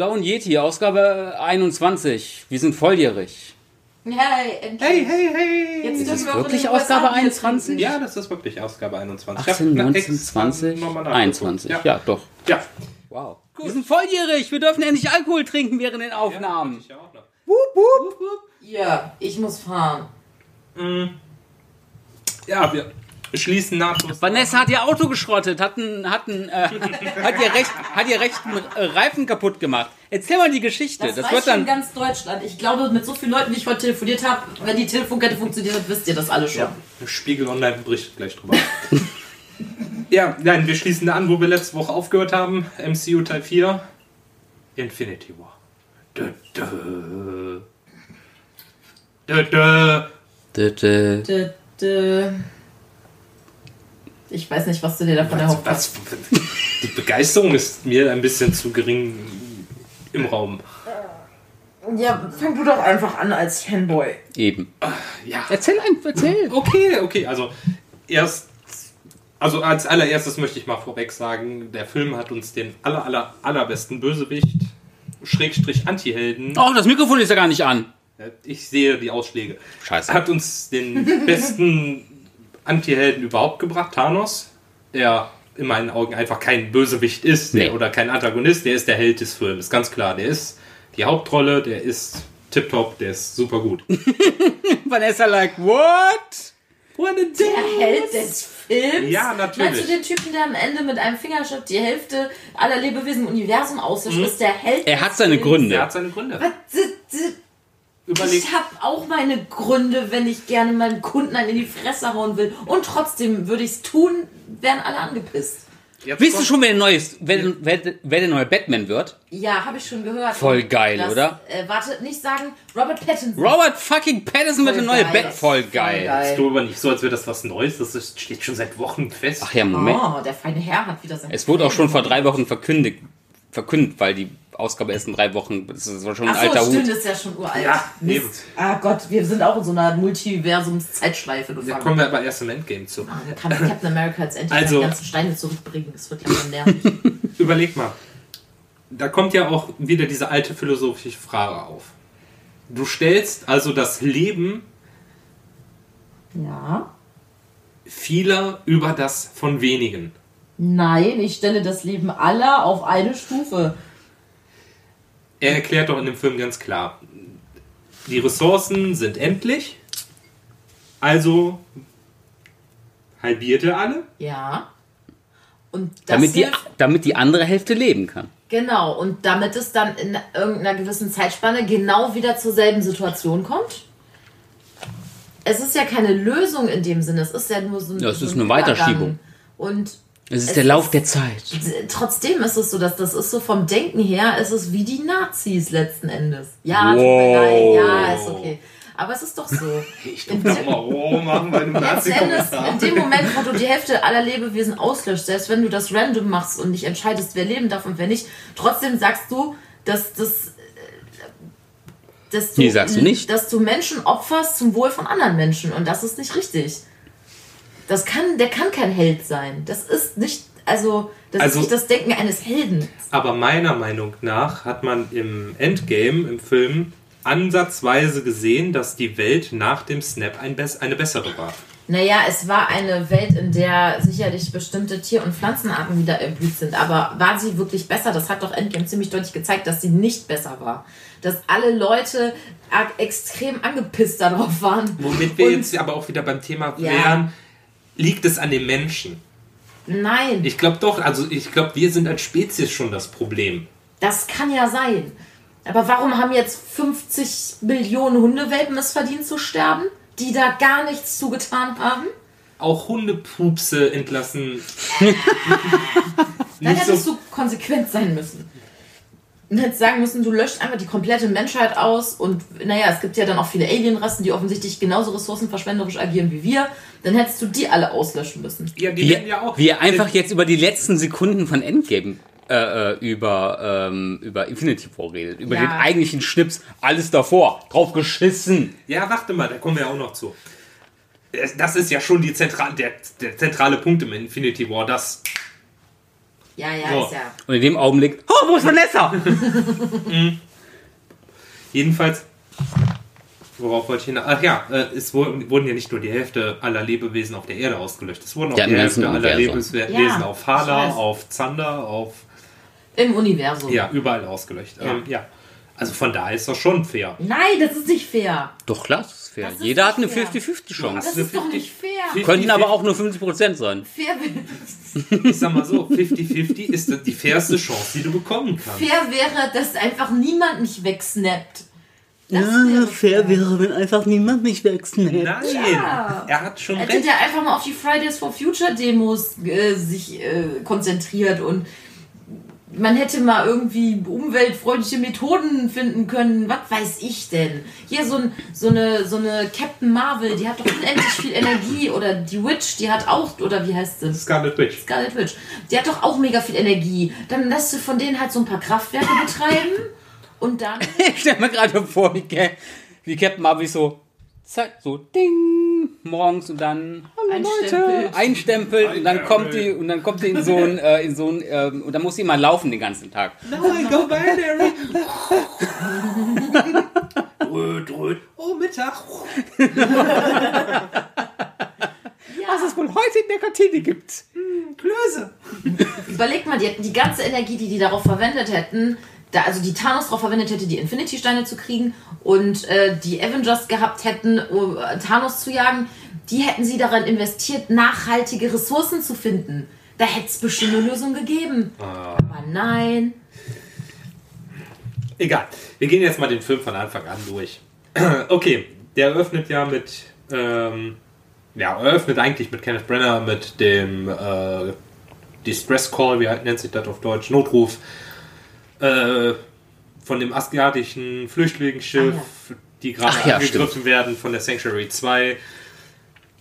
Blauen Yeti, Ausgabe 21. Wir sind volljährig. Hey, endlich. Hey, hey, hey! Jetzt Ist es wir wirklich Ausgabe Bier 21? trinken. Ja, das ist wirklich Ausgabe 21. Ich 18, hab 19, extra 20, nochmal nachgeguckt. 21. Ja. Ja, doch. ja. Wow. Wir sind volljährig. Wir dürfen endlich Alkohol trinken während den Aufnahmen. Ich auch noch. Ja, ich muss fahren. Ja, wir schließen nahtlos. Vanessa hat ihr Auto geschrottet, hat, ein, hat, ein, äh, hat ihr recht, hat ihr rechten äh, Reifen kaputt gemacht. Erzähl mal die Geschichte. Das, Das, weiß wird dann. ganz Deutschland. Ich glaube, mit so vielen Leuten, wie ich heute telefoniert habe, wenn die Telefonkette funktioniert hat, wisst ihr das alle schon. Ja, Spiegel Online berichtet gleich drüber. ja, nein, wir schließen da an, wo wir letzte Woche aufgehört haben. MCU Teil 4. Infinity War. Dö, dö. Dö, dö. Dö, dö. Dö, dö. Ich weiß nicht, was du dir davon erhofft hast. Die Begeisterung ist mir ein bisschen zu gering im Raum. Ja, fang du doch einfach an als Fanboy. Eben. Ja. Erzähl einfach, erzähl. Okay, okay, also erst, also als allererstes möchte ich mal vorweg sagen, der Film hat uns den aller, aller, allerbesten Bösewicht, Schrägstrich Antihelden, Oh, das Mikrofon ist ja gar nicht an. ich sehe die Ausschläge, Scheiße. hat uns den besten Antihelden überhaupt gebracht, Thanos, der in meinen Augen einfach kein Bösewicht ist der, Nee. oder kein Antagonist, der ist der Held des Films, ganz klar, der ist die Hauptrolle, der ist tipptopp, der ist super gut. Vanessa like, what? What a Der Held des Films? Ja, natürlich. Meinst du den Typen, der am Ende mit einem Fingerschnitt die Hälfte aller Lebewesen im Universum auslöscht? Mhm. Ist der Held Er des hat seine Films? Gründe. Der hat seine Gründe. Was? Z- z- Überleg, Ich habe auch meine Gründe, wenn ich gerne meinem Kunden einen in die Fresse hauen will. Und trotzdem würde ich es tun, wären alle angepisst. Jetzt kommt- schon, wer der, neues, wer, wer, wer der neue Batman wird? Ja, habe ich schon gehört. Voll geil, das, oder? Äh, warte, nicht sagen, Robert Pattinson. Robert fucking Pattinson wird der neue geil. Bat. Voll geil. Ich glaube aber nicht so, als wäre das was Neues. Das ist, steht schon seit Wochen fest. Ach ja, Moment. Oh, der feine Herr hat wieder sein. Es wurde auch schon vor drei Wochen verkündigt, verkündet, weil die Ausgabe erst in drei Wochen, das ist schon ein Ach alter so, stimmt, Hut. ist ja schon uralt. Ja, eben. Mist. Ah Gott, wir sind auch in so einer Multiversums-Zeitschleife Da kommen wir aber erst im Endgame zu. Ah, da kann Captain America jetzt endlich Also- seine ganzen Steine zurückbringen. Das wird langsam nervig. Überleg mal. Da kommt ja auch wieder diese alte philosophische Frage auf. Du stellst also das Leben ja. vieler über das von wenigen. Nein, ich stelle das Leben aller auf eine Stufe. Er erklärt doch in dem Film ganz klar, die Ressourcen sind endlich, also halbiert er alle. Ja. Und das Damit die, damit die andere Hälfte leben kann. Genau, und damit es dann in irgendeiner gewissen Zeitspanne genau wieder zur selben Situation kommt. Es ist ja keine Lösung in dem Sinne, es ist ja nur so ein. Ja, es so ist ein eine Weiterschiebung. Übergang. Und Es ist Es der Lauf ist- der Zeit. trotzdem ist es so, dass das ist so vom Denken her, es ist wie die Nazis letzten Endes. Ja, tut Wow. mir leid, ja, ist okay. Aber es ist doch so. Ich In darf machen Endes, Nazi-Kommentar. in dem Moment, wo du die Hälfte aller Lebewesen auslöscht, selbst wenn du das random machst und nicht entscheidest, wer leben darf und wer nicht, trotzdem sagst du, dass das. äh, Dass du, Nee, sagst du nicht. Dass du Menschen opferst zum Wohl von anderen Menschen und das ist nicht richtig. Das kann, der kann kein Held sein. Das ist nicht, also, das Also- ist nicht das Denken eines Helden. Aber meiner Meinung nach hat man im Endgame, im Film, ansatzweise gesehen, dass die Welt nach dem Snap ein bess eine bessere war. Naja, es war eine Welt, in der sicherlich bestimmte Tier- und Pflanzenarten wieder erblüht sind. Aber war sie wirklich besser? Das hat doch Endgame ziemlich deutlich gezeigt, dass sie nicht besser war. Dass alle Leute extrem angepisst darauf waren. Womit wir Und- jetzt aber auch wieder beim Thema Ja. wären, liegt es an den Menschen. Nein, Ich glaube doch, also ich glaube, wir sind als Spezies schon das Problem. das kann ja sein. Aber warum haben jetzt 50 Millionen Hundewelpen es verdient zu sterben, die da gar nichts zugetan haben? Auch Hundepupse entlassen. Dann hättest so, du konsequent sein müssen. Und hättest sagen müssen, du löscht einfach die komplette Menschheit aus und naja, es gibt ja dann auch viele Alienrassen, die offensichtlich genauso ressourcenverschwenderisch agieren wie wir. Dann hättest du die alle auslöschen müssen. ja, die werden ja auch. wie er einfach jetzt über die letzten Sekunden von Endgame äh, äh, über, ähm, über Infinity War redet. Über Ja. den eigentlichen Schnips. Alles davor. Drauf geschissen. Ja, warte mal, da kommen wir ja auch noch zu. Das das ist ja schon die zentral, der, der zentrale Punkt im Infinity War, dass Ja, ja, So. ist ja. Und in dem Augenblick, oh, wo ist Vanessa? Jedenfalls, worauf wollte ich hinaus? Ach ja, äh, es wurden, wurden ja nicht nur die Hälfte aller Lebewesen auf der Erde ausgelöscht. Es wurden auch Ja, die Hälfte aller. Lebewesen Ja, auf Hala, auf Zander, auf Im Universum. ja, überall ausgelöscht. Ja. Ähm, ja. Also von daher ist das schon fair. Nein, das ist nicht fair. Doch klar, das ist fair. Das ist Jeder hat eine nicht fair. 50-50-Chance. Das ist doch nicht fair. 50 Könnten aber auch nur 50% sein. Fair, Ich sag mal so, 50-50 ist das die fairste Chance, die du bekommen kannst. fair wäre, dass einfach niemand mich wegsnappt. Das wäre wäre, wenn einfach niemand mich wechseln Nein, Ja. er hat schon Hätte recht. der einfach mal auf die Fridays for Future Demos äh, sich äh, konzentriert und man hätte mal irgendwie umweltfreundliche Methoden finden können. Was weiß ich denn? Hier so, ein, so, eine, so eine Captain Marvel, die hat doch unendlich viel Energie. Oder die Witch, die hat auch, oder wie heißt sie? Scarlet Witch. Scarlet Witch. Die hat doch auch mega viel Energie. Dann lässt du von denen halt so ein paar Kraftwerke betreiben und dann. Ich stell mir gerade vor, wie, wie Captain Marvel so, zack, so ding, morgens und dann, hallo Leute, Einstempelt. einstempelt und dann kommt die, und dann kommt die in so ein, äh, in so ein, ähm, und dann muss sie mal laufen den ganzen Tag. Now I go binary. Röt, röt. Oh, Mittag. Was es wohl heute in der Kantine gibt. Klöße. Überleg mal, die hätten die ganze Energie, die die darauf verwendet hätten, da, also die Thanos darauf verwendet hätte, die Infinity-Steine zu kriegen und äh, die Avengers gehabt hätten, um äh, Thanos zu jagen, die hätten sie daran investiert, nachhaltige Ressourcen zu finden. Da hätte es bestimmt eine Lösung gegeben. Ah. Aber nein. Egal. Wir gehen jetzt mal den Film von Anfang an durch. Okay, der eröffnet ja mit, ähm, ja, eröffnet eigentlich mit Kenneth Brenner mit dem äh, Distress Call, wie nennt sich das auf Deutsch, Notruf äh, von dem asiatischen Flüchtlingsschiff, Ah, die gerade ja, angegriffen werden von der Sanctuary 2.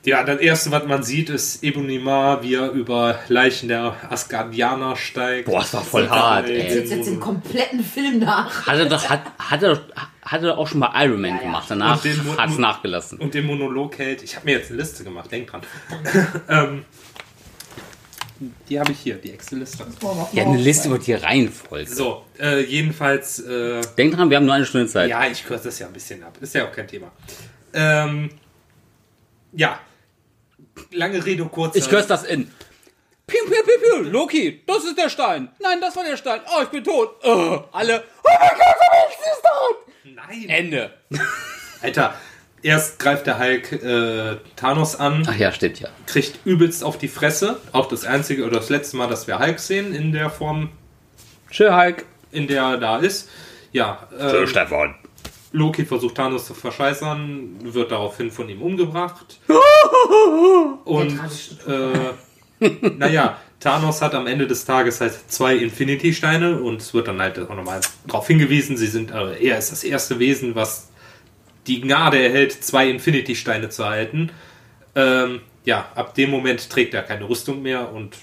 Ja, das erste, was man sieht, ist Ebonimar, wie er über Leichen der Asgardianer steigt. Boah, das war voll hart, Äh, ey. Jetzt, jetzt den kompletten Film nach. Hat er doch, hat, hat er, hat er auch schon bei Iron Man Ja, ja. gemacht. Danach hat es nachgelassen. und den Monolog hält. Ich habe mir jetzt eine Liste gemacht, denk dran. ähm, die habe ich hier, die Excel-Liste. Ja, eine Liste über die Reihenfolge. So, äh, jedenfalls, äh, Denk dran, wir haben nur eine Stunde Zeit. ja, ich kürze das ja ein bisschen ab. Ist ja auch kein Thema. Ähm, ja, lange Rede, kurzer. Ich kürze das in. Piu, piu, piu, piu. Loki, das ist der Stein. Nein, das war der Stein. Oh, ich bin tot. Oh, alle. Oh mein Gott, aber ich ist tot. Nein, Ende. Alter. Erst greift der Hulk äh, Thanos an, Ach ja, stimmt ja. kriegt übelst auf die Fresse. Auch das einzige oder das letzte Mal, dass wir Hulk sehen in der Form, Tschö, Hulk. in der er da ist. Ja, ähm, Stefan. Loki versucht Thanos zu verscheißern, wird daraufhin von ihm umgebracht. Und äh, naja, Thanos hat am Ende des Tages halt zwei Infinity-Steine und es wird dann halt auch nochmal darauf hingewiesen, sie sind, äh, er ist das erste Wesen, was die Gnade erhält, zwei Infinity-Steine zu erhalten. Ähm, ja, ab dem Moment trägt er keine Rüstung mehr und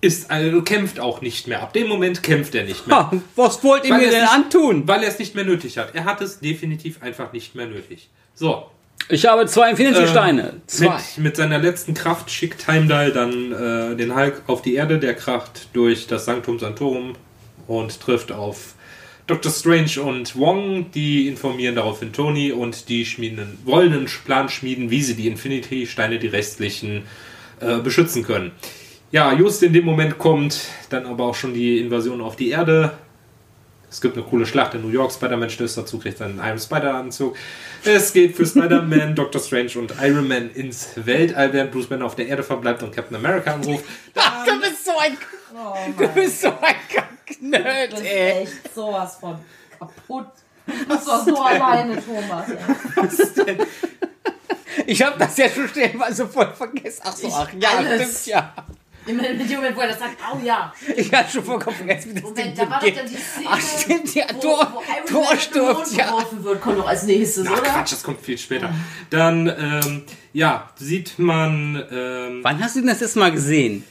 ist, also kämpft auch nicht mehr. Ab dem Moment kämpft er nicht mehr. Ha, was wollt ihr mir denn nicht- antun? Weil er es nicht mehr nötig hat. Er hat es definitiv einfach nicht mehr nötig. So. Ich habe zwei Infinity-Steine. Ähm, Zwei. Mit, mit seiner letzten Kraft schickt Heimdall dann äh, den Hulk auf die Erde. Der kracht durch das Sanctum Sanctorum und trifft auf Dr. Strange und Wong. Die informieren daraufhin Tony und die schmieden, wollen einen Plan schmieden, wie sie die Infinity-Steine, die restlichen, äh, beschützen können. Ja, just in dem Moment kommt dann aber auch schon die Invasion auf die Erde. Es gibt eine coole Schlacht in New York. Spider-Man stößt dazu, kriegt dann einen Spider-Anzug. Es geht für Spider-Man, Doctor Strange und Iron Man ins Weltall, während Bruce Banner auf der Erde verbleibt und Captain America anruft. Ach, du bist so ein, Oh du bist so ein Das ist ey. echt sowas von kaputt. Das war so alleine, Thomas. Ey. Ich habe das ja schon stellenweise voll vergessen. Ach so, Ich- ach ja, alles. stimmt ja. Dem Moment, wo er das sagt, oh ja. Ich hatte schon vollkommen vergessen, wie das Moment, Ding da war doch dann die Szene, Ach stimmt, ja, wo, Tor, wo Tor stirbt, ja. geworfen wird, kommt noch als nächstes, Ach oder? Quatsch, das kommt viel später. Dann, ähm, ja, sieht man, ähm, Wann hast du denn das letzte Mal gesehen?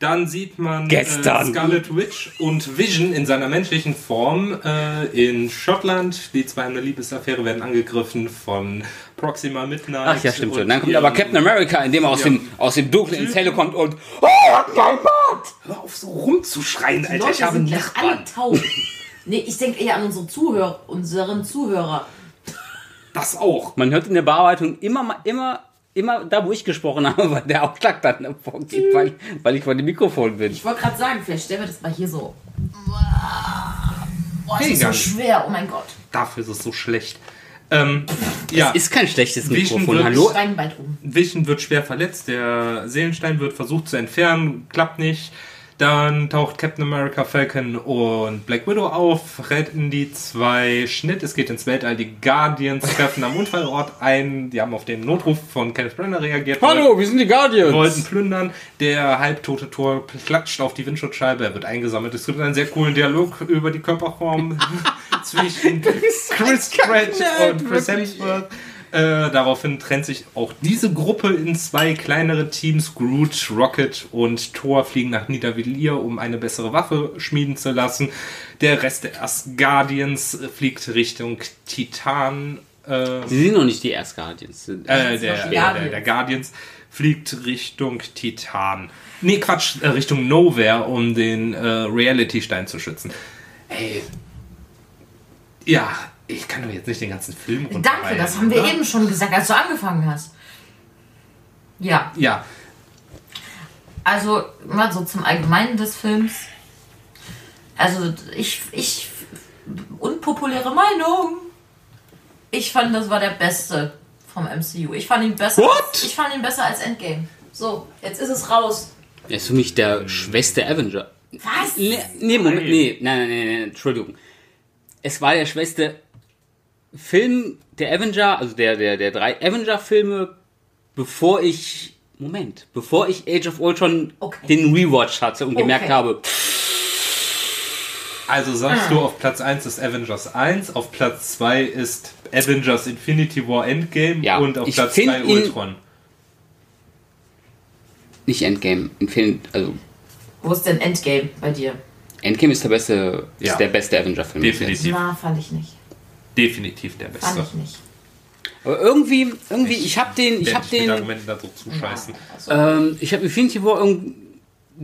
Dann sieht man äh, Gestern. Scarlet Witch und Vision in seiner menschlichen Form äh, in Schottland. Die zwei haben eine Liebesaffäre, werden angegriffen von Proxima Midnight. Ach ja, stimmt schon. Dann kommt aber Captain America, indem er aus, Ja. dem, aus dem Dunklen ins Helle kommt und. Oh, hat keinen Bart! Hör auf so rumzuschreien, Alter. Leute Ich habe sind gleich alle Nachbarn. taub. Nee, ich denke eher an unsere Zuhörer, unseren Zuhörer. Das auch. Man hört in der Bearbeitung immer, mal- immer, immer da, wo ich gesprochen habe, weil der Aufschlag dann vorgeht, weil, weil ich vor dem Mikrofon bin. Ich wollte gerade sagen, vielleicht stellen wir das mal hier so. Boah, das Hey, ist so schwer, oh mein Gott. Dafür ist es so schlecht. Ähm, ja, Ist kein schlechtes Mikrofon, wird- hallo? Steinbein um. Vision wird schwer verletzt, der Seelenstein wird versucht zu entfernen, klappt nicht. Dann taucht Captain America, Falcon und Black Widow auf, retten die zwei Schnitt, es geht ins Weltall, die Guardians treffen am Unfallort ein, die haben auf den Notruf von Kenneth Branagh reagiert. Hallo, wir sind die Guardians. wollten plündern. Der halbtote Tor klatscht auf die Windschutzscheibe, er wird eingesammelt. Es gibt einen sehr coolen Dialog über die Körperform zwischen Chris Pratt und Chris Hemsworth. Äh, daraufhin trennt sich auch diese Gruppe in zwei kleinere Teams. Groot, Rocket und Thor fliegen nach Nidavellir, um eine bessere Waffe schmieden zu lassen. Der Rest der Asgardians fliegt Richtung Titan. Äh, Sie sind noch nicht die Erst Guardians. äh, der, der, der, Guardians. der Guardians fliegt Richtung Titan. Nee, Quatsch, äh, Richtung Nowhere, um den äh, Reality-Stein zu schützen. Ey. Ja, ich kann doch jetzt nicht den ganzen Film Danke, das haben wir oder? eben schon gesagt, als du angefangen hast. Ja, Ja, also mal so zum Allgemeinen des Films. Also ich, ich, unpopuläre Meinung. Ich fand, das war der beste vom MCU. Ich fand ihn besser. What? Als, ich fand ihn besser als Endgame. So, jetzt ist es raus. Er ist für mich der schwächste Avenger. Was? Nee, nee, Moment, nee, nein, nein, nein, nein, Entschuldigung. Es war der schwächste Film der Avenger, also der, der, der drei Avenger-Filme, bevor ich, Moment, bevor ich Age of Ultron Okay. den Rewatch hatte und gemerkt Okay. habe, also sagst du, auf Platz 1 ist Avengers 1, auf Platz 2 ist Avengers Infinity War Endgame Ja, und auf ich Platz find 3 ihn- Ultron. nicht Endgame, Infin also Wo ist denn Endgame bei dir? Endgame ist der beste, Ja. ist der beste Avenger-Film. Definitiv. Na, fand ich nicht. Definitiv der Fand Beste. ich nicht. Aber irgendwie, irgendwie, ich habe den, ich habe den, Argumenten da so zuscheißen. Also, Ähm, ich habe Infinity War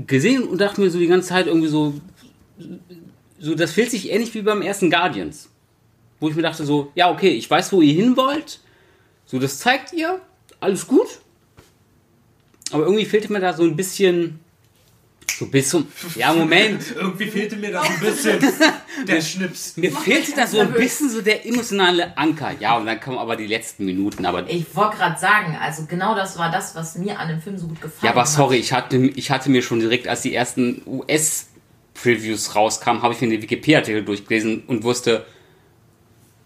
gesehen und dachte mir so die ganze Zeit irgendwie so, so das fühlt sich ähnlich wie beim ersten Guardians. Wo ich mir dachte so, ja okay, ich weiß, wo ihr hin wollt. So, das zeigt ihr, alles gut. Aber irgendwie fehlte mir da so ein bisschen, so bis zum, ja Moment, Irgendwie fehlte mir da so ein bisschen der Schnips. mir fehlte da so ein bisschen so der emotionale Anker. Ja, und dann kommen aber die letzten Minuten, aber ich wollte gerade sagen, also genau das war das, was mir an dem Film so gut gefallen Ja, aber hat. sorry, ich hatte, ich hatte mir schon direkt, als die ersten US-Previews rauskamen, habe ich mir den Wikipedia-Artikel durchgelesen und wusste,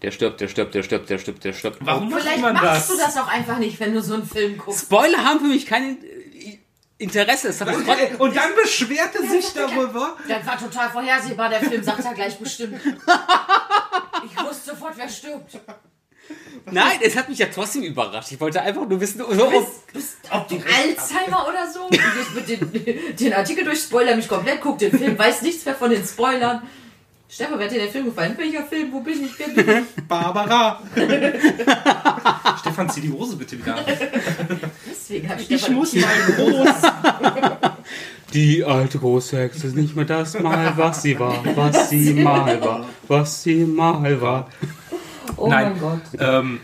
der stirbt, der stirbt, der stirbt, der stirbt, der stirbt. Warum macht Vielleicht man machst das? du das auch einfach nicht, wenn du so einen Film guckst. Spoiler haben für mich kein äh, Interesse. Es hat Und, und dann beschwerte sich darüber. Das war total vorhersehbar, der Film sagt ja gleich bestimmt. Ich wusste sofort, wer stirbt. Nein, es hat mich ja trotzdem überrascht. Ich wollte einfach nur wissen, ob, Bist, bist ob du Alzheimer oder so? Du gehst mit den, den Artikel durch, spoiler mich komplett, guck den Film, weiß nichts mehr von den Spoilern. Stefan, wer hat dir der Film gefallen? Welcher Film? Wo bin ich? Wer bin ich? Barbara. Stefan, zieh die Hose bitte wieder an. Deswegen habe ich, Ich Stefan muss mal groß. die alte große Hexe ist nicht mehr das Mal, was sie war, was sie mal war, was sie mal war. Oh Nein. mein Gott. Ähm,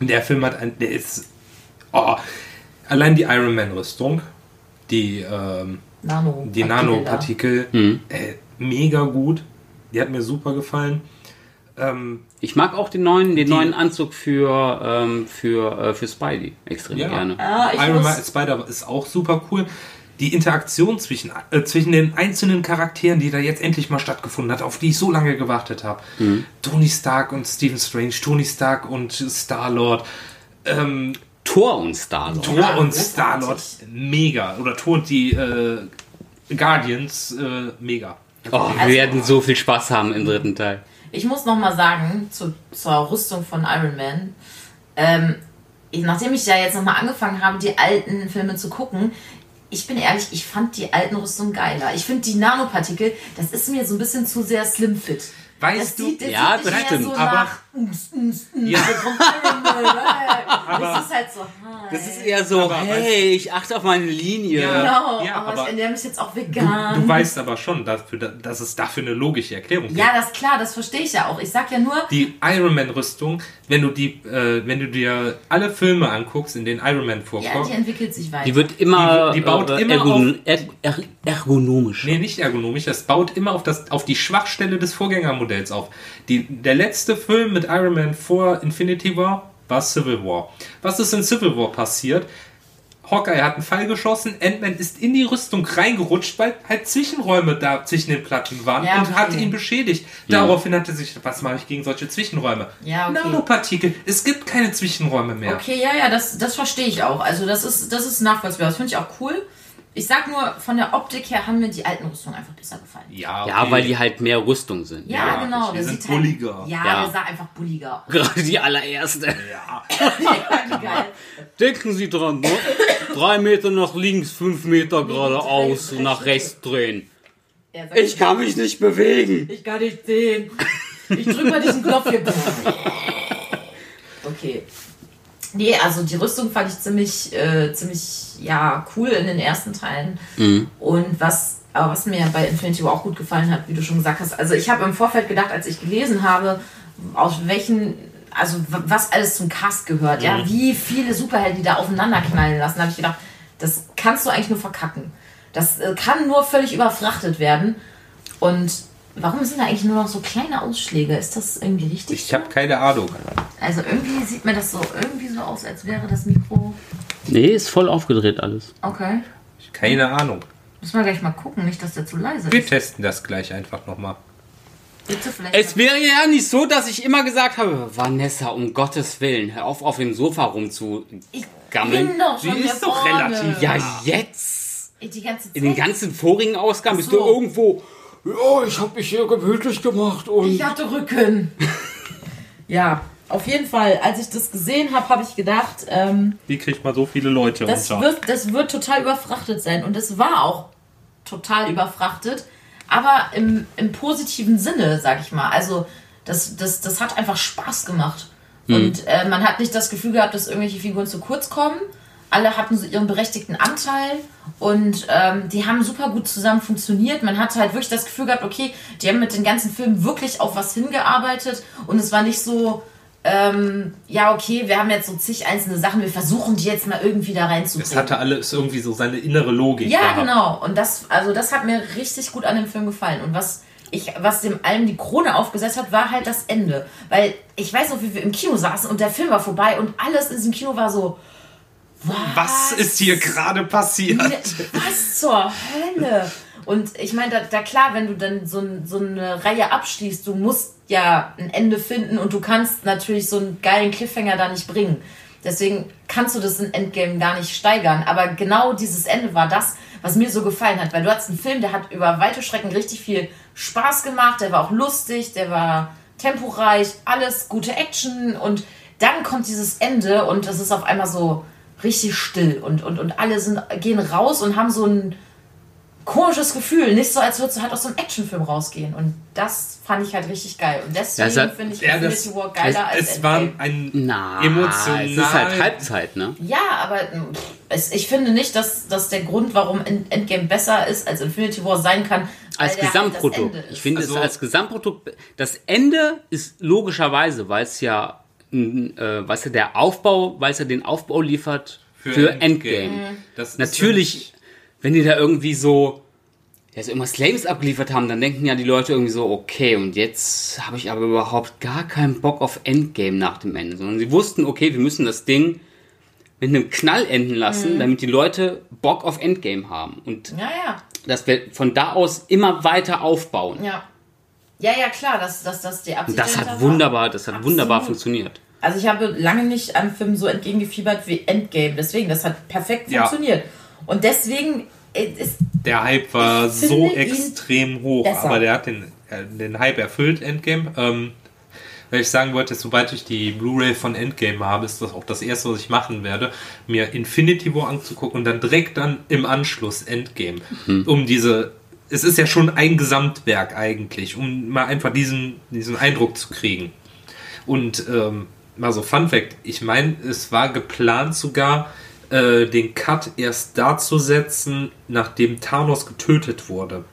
der Film hat ein. Der ist. Oh, allein die Iron Man-Rüstung, die, ähm, Nano. die Nanopartikel, Mhm. äh, mega gut. Die hat mir super gefallen. Ähm, Ich mag auch den neuen, den neuen Anzug für, ähm, für, äh, für Spidey extrem Ja. gerne. Ah, ich Iron Man Spider ist auch super cool. Die Interaktion zwischen, äh, zwischen den einzelnen Charakteren, die da jetzt endlich mal stattgefunden hat, auf die ich so lange gewartet habe. Mhm. Tony Stark und Stephen Strange, Tony Stark und Star-Lord. Ähm, Thor und Star-Lord. Thor Ja, und. Star-Lord, mega. Oder Thor und die äh, Guardians, äh, mega. Oh, wir Also- werden so viel Spaß haben im dritten Teil. ich muss noch mal sagen, zu, zur Rüstung von Iron Man. Ähm, ich, nachdem ich ja jetzt noch mal angefangen habe, die alten Filme zu gucken, ich bin ehrlich, ich fand die alten Rüstungen geiler. Ich finde die Nanopartikel, das ist mir so ein bisschen zu sehr slim fit. Weißt Das du, sieht, das ja, sieht das stimmt, so aber-. Ums, ums, ums, Ja. Aber- Das ist halt so. hi. Das ist eher so, Aber hey, ich achte auf meine Linie. Ja. Genau, Ja, aber, aber- ich ernähre mich jetzt auch du, vegan. du weißt aber schon, dafür, dass es dafür eine logische Erklärung gibt. ja, das ist klar, das verstehe ich ja auch. Ich sag ja nur, Die Iron Man Rüstung, wenn du die, äh, wenn du dir alle Filme anguckst, in denen Iron Man ja, vorkommt, die entwickelt sich weiter. Die wird immer, Die- die baut äh, immer ergon er er ergonomisch. Nee, nicht ergonomisch. Das baut immer auf, das, auf die Schwachstelle des Vorgängermodells auf. Die, der letzte Film mit Iron Man vor Infinity War war Civil War. Was ist in Civil War passiert? Hawkeye hat einen Pfeil geschossen, Ant-Man ist in die Rüstung reingerutscht, weil halt Zwischenräume da zwischen den Platten waren Ja, und okay. hat ihn beschädigt. Daraufhin hat er sich, was mache ich gegen solche Zwischenräume? Ja, okay. Nanopartikel, es gibt keine Zwischenräume mehr. Okay, ja, ja, das, das verstehe ich auch. Also das ist, das ist nachvollziehbar. Das finde ich auch cool. Ich sag nur, von der Optik her haben mir die alten Rüstungen einfach besser gefallen. Ja, Ja, okay. weil die halt mehr Rüstung sind. Ja, Ja, genau. die der sind sieht halt- bulliger. Ja, Ja. der sah einfach bulliger aus. Gerade die allererste. Ja. ja, geil. Denken Sie dran, ne? Drei Meter nach links, fünf Meter geradeaus, drei, nach rechts drehen. Ich kann mich nicht bewegen. ich kann nicht sehen. Ich drück mal diesen Knopf hier. Okay. Nee, also die Rüstung fand ich ziemlich, äh, ziemlich, ja, cool in den ersten Teilen. Und was, aber was mir bei Infinity War auch gut gefallen hat, wie du schon gesagt hast, also ich habe im Vorfeld gedacht, als ich gelesen habe, aus welchen, also was alles zum Cast gehört, ja, wie viele Superhelden die da aufeinander knallen lassen, habe ich gedacht, das kannst du eigentlich nur verkacken. Das äh, kann nur völlig überfrachtet werden. Und warum sind da eigentlich nur noch so kleine Ausschläge? Ist das irgendwie richtig? Ich habe keine Ahnung. Also irgendwie sieht mir das so irgendwie so aus, als wäre das Mikro. Nee, ist voll aufgedreht alles. Okay. Keine Ahnung. Müssen wir gleich mal gucken, nicht, dass der zu leise Wir ist. testen das gleich einfach nochmal. Bitte vielleicht. Es wäre ja nicht so, dass ich immer gesagt habe, Vanessa, um Gottes Willen, hör auf, auf dem Sofa ich rumzugammeln. bin doch Sie ist doch vorne. relativ- Ja, jetzt. Die ganze Zeit. In den ganzen vorigen Ausgaben bist so. du irgendwo, ja, ich habe mich hier gemütlich gemacht und... Ich hatte Rücken. ja, auf jeden Fall. Als ich das gesehen habe, habe ich gedacht, ähm, Wie kriegt man so viele Leute das, unter? wird, das wird total überfrachtet sein. Und es war auch total überfrachtet. Aber im, im positiven Sinne, sag ich mal. Also, das, das, das hat einfach Spaß gemacht. Und äh, man hat nicht das Gefühl gehabt, dass irgendwelche Figuren zu kurz kommen. Alle hatten so ihren berechtigten Anteil und ähm, die haben super gut zusammen funktioniert. Man hat halt wirklich das Gefühl gehabt, okay, die haben mit den ganzen Filmen wirklich auf was hingearbeitet und es war nicht so, ähm, ja, okay, wir haben jetzt so zig einzelne Sachen, wir versuchen die jetzt mal irgendwie da Es reinzubringen. hatte alles irgendwie so seine innere Logik. Ja, gehabt. genau. Und das, also das hat mir richtig gut an dem Film gefallen. Und was ich, was dem allem die Krone aufgesetzt hat, war halt das Ende. Weil ich weiß noch, wie wir im Kino saßen und der Film war vorbei und alles in diesem Kino war so, Was ist hier gerade passiert? Ne, Was zur Hölle? Und ich meine, da, da klar, wenn du dann so, so eine Reihe abschließt, du musst ja ein Ende finden und du kannst natürlich so einen geilen Cliffhanger da nicht bringen. Deswegen kannst du das in Endgame gar nicht steigern. Aber genau dieses Ende war das, was mir so gefallen hat. Weil du hattest einen Film, der hat über weite Strecken richtig viel Spaß gemacht, der war auch lustig, der war temporeich, alles gute Action und dann kommt dieses Ende und es ist auf einmal so richtig still und, und, und alle sind, gehen raus und haben so ein komisches Gefühl. Nicht so, als würdest du halt aus so einem Actionfilm rausgehen. Und das fand ich halt richtig geil. Und deswegen Ja, es finde ich Infinity War geiler als es, es war Endgame. ein Na, emotional. es ist halt Halbzeit, ne? Ja, aber pff, es, ich finde nicht, dass, dass der Grund, warum End- Endgame besser ist als Infinity War sein kann, Als halt Gesamtprodukt. ist. ich finde Also- es als Gesamtprodukt. Das Ende ist logischerweise, weil es ja, äh, weißt du, der Aufbau, weil es ja den Aufbau liefert für, Endgame. Das ist Natürlich, wenn die da irgendwie so, ja, so immer Slaves abgeliefert haben, dann denken ja die Leute irgendwie so, okay, und jetzt habe ich aber überhaupt gar keinen Bock auf Endgame nach dem Ende. Sondern sie wussten, okay, wir müssen das Ding mit einem Knall enden lassen, damit die Leute Bock auf Endgame haben. Und Ja, ja. dass wir von da aus immer weiter aufbauen. Ja. Ja, ja, klar, dass dass das die Absicht das hat wunderbar, das hat Absolut. wunderbar funktioniert. Also ich habe lange nicht einem Film so entgegengefiebert wie Endgame. Deswegen, das hat perfekt Ja. funktioniert. Und deswegen äh, ist Der Hype war so extrem hoch, besser. aber der hat den, äh, den Hype erfüllt, Endgame. Ähm, Weil ich sagen wollte, sobald ich die Blu-ray von Endgame habe, ist das auch das erste, was ich machen werde, mir Infinity War anzugucken und dann direkt dann im Anschluss Endgame. Um diese. Es ist ja schon ein Gesamtwerk eigentlich, um mal einfach diesen, diesen Eindruck zu kriegen. Und ähm, mal so Fun Fact, ich meine, es war geplant sogar, äh, den Cut erst da zu setzen, nachdem Thanos getötet wurde.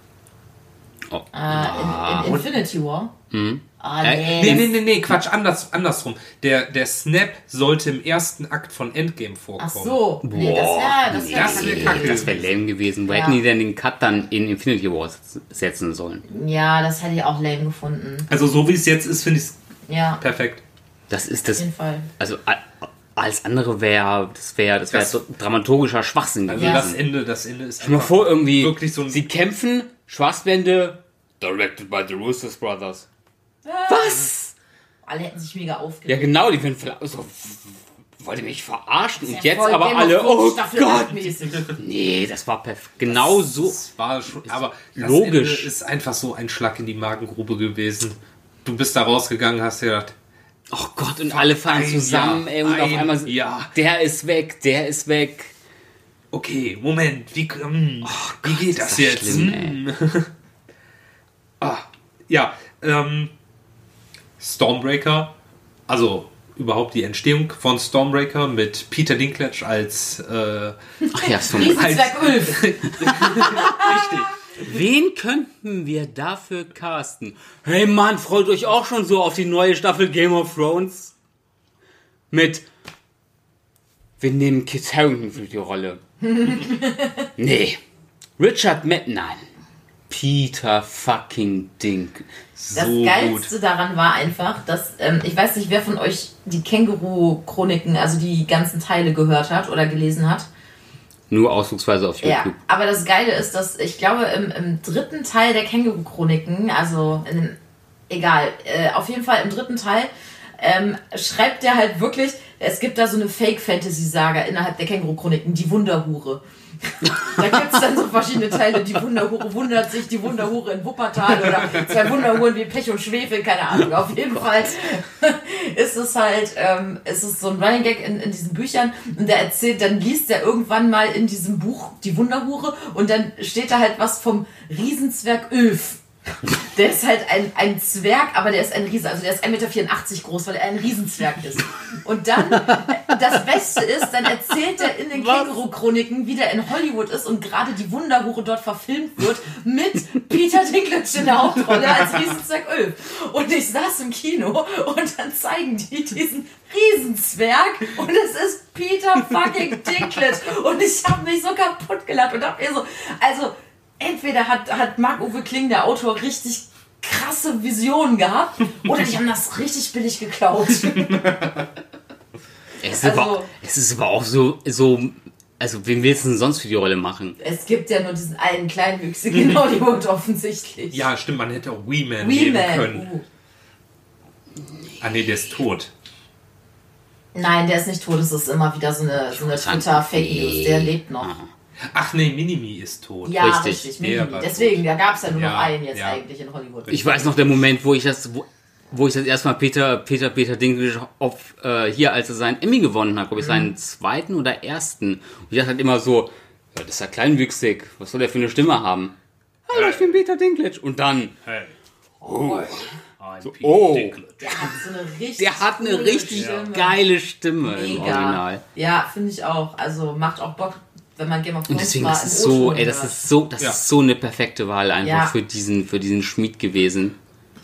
Oh. Äh, in, in Infinity War. Ah, Äh, nee. Nee, nee, nee, nee, Quatsch, anders, andersrum. Der, der Snap sollte im ersten Akt von Endgame vorkommen. Ach so. Nee, das wäre das wär das wär okay. kacke. Das wäre lame gewesen. Wo Ja. hätten die denn den Cut dann in Infinity War setzen sollen? Ja, das hätte ich auch lame gefunden. Also so wie es jetzt ist, finde ich es Ja, perfekt. Das ist auf das. jeden Fall. Also alles andere wäre, das wäre, das wäre Das- so dramaturgischer Schwachsinn Also gewesen. Ja. das Ende, das Ende ist Stell dir mal vor, irgendwie, wirklich so ein sie kämpfen, Schwarzblende, directed by the Russos Brothers. Was? Alle hätten sich mega Ja, aufgeregt. genau, die werden vielleicht so, wollt ihr mich verarschen? Und Ja, jetzt aber alle, oh Staffel Gott. Nee, das war perfekt. Genau so. Das war schon, aber das logisch. Ende ist einfach so ein Schlag in die Magengrube gewesen. Du bist da rausgegangen, hast dir gedacht, Oh Gott, und alle fahren zusammen, Jahr, ey, und auf ein einmal, Jahr. der ist weg, der ist weg. okay, Moment, wie, hm, wie geht das, das jetzt? schlimm, Hm. ah, ja, ähm, Stormbreaker, also überhaupt die Entstehung von Stormbreaker mit Peter Dinklage als äh, Ach ja, so Riesenzwerg Ulf. richtig. Wen könnten wir dafür casten? Hey Mann, freut euch auch schon so auf die neue Staffel Game of Thrones? Mit. Wir nehmen Kit Harington für die Rolle. nee. Richard Matt, nein. Peter fucking Dink. Das So Geilste gut. daran war einfach, dass, ähm, ich weiß nicht, wer von euch die Känguru-Chroniken, also die ganzen Teile gehört hat oder gelesen hat. Nur ausdrucksweise auf Ja, YouTube. aber das Geile ist, dass ich glaube, im, im dritten Teil der Känguru-Chroniken, also in egal, äh, auf jeden Fall im dritten Teil, ähm, schreibt der halt wirklich, es gibt da so eine Fake-Fantasy-Saga innerhalb der Känguru-Chroniken, die Wunderhure. Da gibt es dann so verschiedene Teile, die Wunderhure wundert sich, die Wunderhure in Wuppertal oder zwei Wunderhuren wie Pech und Schwefel, keine Ahnung. Auf jeden Fall ist es halt, ähm, ist es so ein Running Gag in, in diesen Büchern und der erzählt, dann liest er irgendwann mal in diesem Buch die Wunderhure und dann steht da halt was vom Riesenzwerg Öf. Der ist halt ein, ein Zwerg, aber der ist ein Riese. Also der ist 1,84 Meter groß, weil er ein Riesenzwerg ist. Und dann, das Beste ist, dann erzählt er in den Känguru-Chroniken, wie der in Hollywood ist und gerade die Wunderhure dort verfilmt wird mit Peter Dinklage in der Hauptrolle als Riesenzwerg Öl. Und ich saß im Kino und dann zeigen die diesen Riesenzwerg und es ist Peter fucking Dinklage. Und ich habe mich so kaputt gelacht und dachte mir so, also entweder hat, hat Marc-Uwe Kling, der Autor, richtig krasse Visionen gehabt oder die haben das richtig billig geklaut. Es ist, Also- aber, es ist aber auch so, so, also wen willst du denn sonst für die Rolle machen? es gibt ja nur diesen einen kleinwüchsigen in Hollywood offensichtlich. Ja, stimmt, man hätte auch Wee-Man nehmen Wee-Man. können. Uh. Ah nee, der ist tot. Nein, der ist nicht tot. Es ist immer wieder so eine, so eine Twitter-Fake-News. Der lebt noch. Ach nee, Minimi ist tot. Ja, Richtig. richtig. Minimi. Deswegen, da gab es ja nur noch Ja, einen jetzt ja. eigentlich in Hollywood. Ich weiß noch der Moment, wo ich das, wo, wo ich das erstmal Peter, Peter, Peter Dinklage auf, äh, hier, als er seinen Emmy gewonnen hat, glaube ich, seinen zweiten oder ersten. Und ich dachte halt immer so, ja, das ist ja kleinwüchsig, was soll der für eine Stimme haben? Hallo, ich bin Peter Dinklage. Und dann, Hey. oh, I'm Peter oh. Der hat so eine richtig der hat eine richtig Stimme. geile Stimme im Mega. Original. Ja, finde ich auch. Also macht auch Bock, wenn man Game of Und Thrones deswegen, mal das ist so, ey, das ist so, das Ja. ist so eine perfekte Wahl einfach Ja. für diesen, für diesen Schmied gewesen.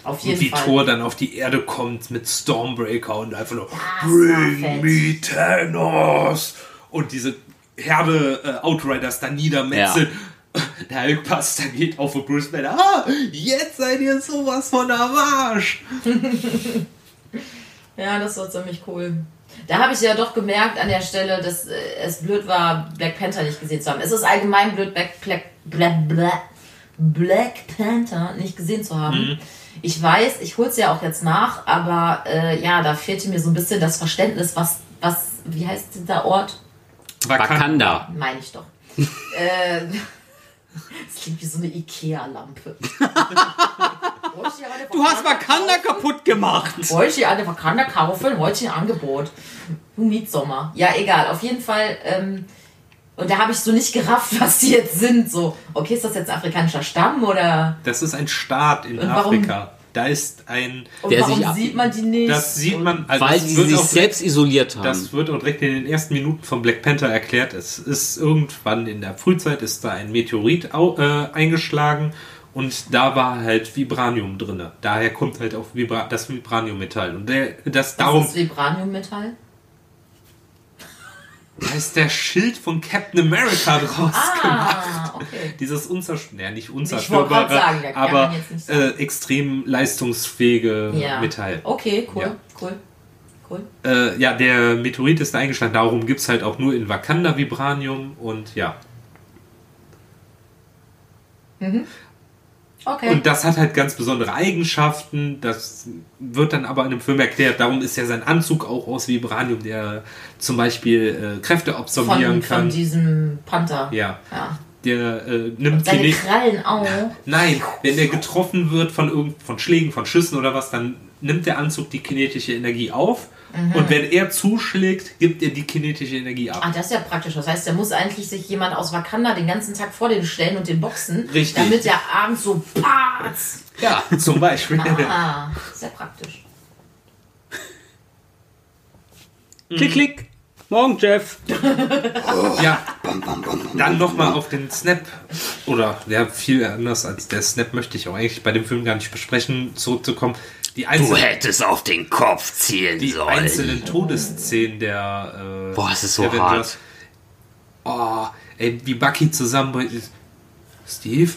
Auf jeden Und wie Fall. Thor dann auf die Erde kommt mit Stormbreaker und einfach nur das war Bring me Thanos und diese Herde äh, Outriders da niedermetzelt. Der Hulkbuster geht auf und Bruce Banner. Ah, jetzt seid ihr sowas von am Arsch. Ja, das war ziemlich cool. Da habe ich ja doch gemerkt an der Stelle, dass äh, es blöd war, Black Panther nicht gesehen zu haben. Es ist allgemein blöd, Black, Black, Black, Black, Black Panther nicht gesehen zu haben. Ich weiß, ich hol's ja auch jetzt nach, aber äh, ja, da fehlte mir so ein bisschen das Verständnis, was, was, wie heißt dieser Ort? Wakanda. Meine ich doch. äh, das klingt wie so eine Ikea-Lampe. Du hast Wakanda kaputt gemacht. Heute an der Wakanda kaufen, heute ein Angebot. Du Mietsommer. Ja, egal, auf jeden Fall. Ähm, und da habe ich so nicht gerafft, was die jetzt sind. So, okay, ist das jetzt afrikanischer Stamm oder. Das ist ein Staat in Und warum- Afrika. Da ist ein. Und Der warum sich- sieht man die nicht? Das sieht man. Also Weil das sie wird sich auch selbst isoliert haben. Das wird auch direkt in den ersten Minuten von Black Panther erklärt. Es ist irgendwann in der Frühzeit ist da ein Meteorit au, äh, eingeschlagen und da war halt Vibranium drin. Daher kommt halt auch Vibra das Vibranium-Metall. Und der, das Was darum ist Vibraniummetall? da ist der Schild von Captain America draus gemacht. Ah, okay. Dieses unzerstörbare, ja nicht unzerstörbare, sagen, aber nicht äh, extrem leistungsfähige Ja. Metall. Okay, cool, Ja. cool, cool. Äh, ja, der Meteorit ist eingeschlagen. Darum gibt es halt auch nur in Wakanda Vibranium und ja. Okay. Und das hat halt ganz besondere Eigenschaften. Das wird dann aber in dem Film erklärt. Darum ist ja sein Anzug auch aus Vibranium, der zum Beispiel äh, Kräfte absorbieren von, kann. von diesem Panther. ja, ja. Der äh, nimmt Seine Kine Krallen auch. Nein, wenn der getroffen wird von irgend von Schlägen, von Schüssen oder was, dann nimmt der Anzug die kinetische Energie auf. Mhm. Und wenn er zuschlägt, gibt er die kinetische Energie ab. Ah, das ist ja praktisch. Das heißt, der muss eigentlich sich jemand aus Wakanda den ganzen Tag vor den stellen und den boxen, Richtig. damit der abends so patz. Ja, zum Beispiel. Ah, sehr praktisch. Klick, klick. Morgen, Jeff. Ja, dann nochmal auf den Snap, oder ja, viel anders als der Snap möchte ich auch eigentlich bei dem Film gar nicht besprechen, zurückzukommen. Die Du einzelnen, hättest auf den Kopf zielen die sollen. einzelnen Todesszenen der äh, Boah, es ist so Avengers. Oh, ey, wie Bucky zusammenbricht. Steve,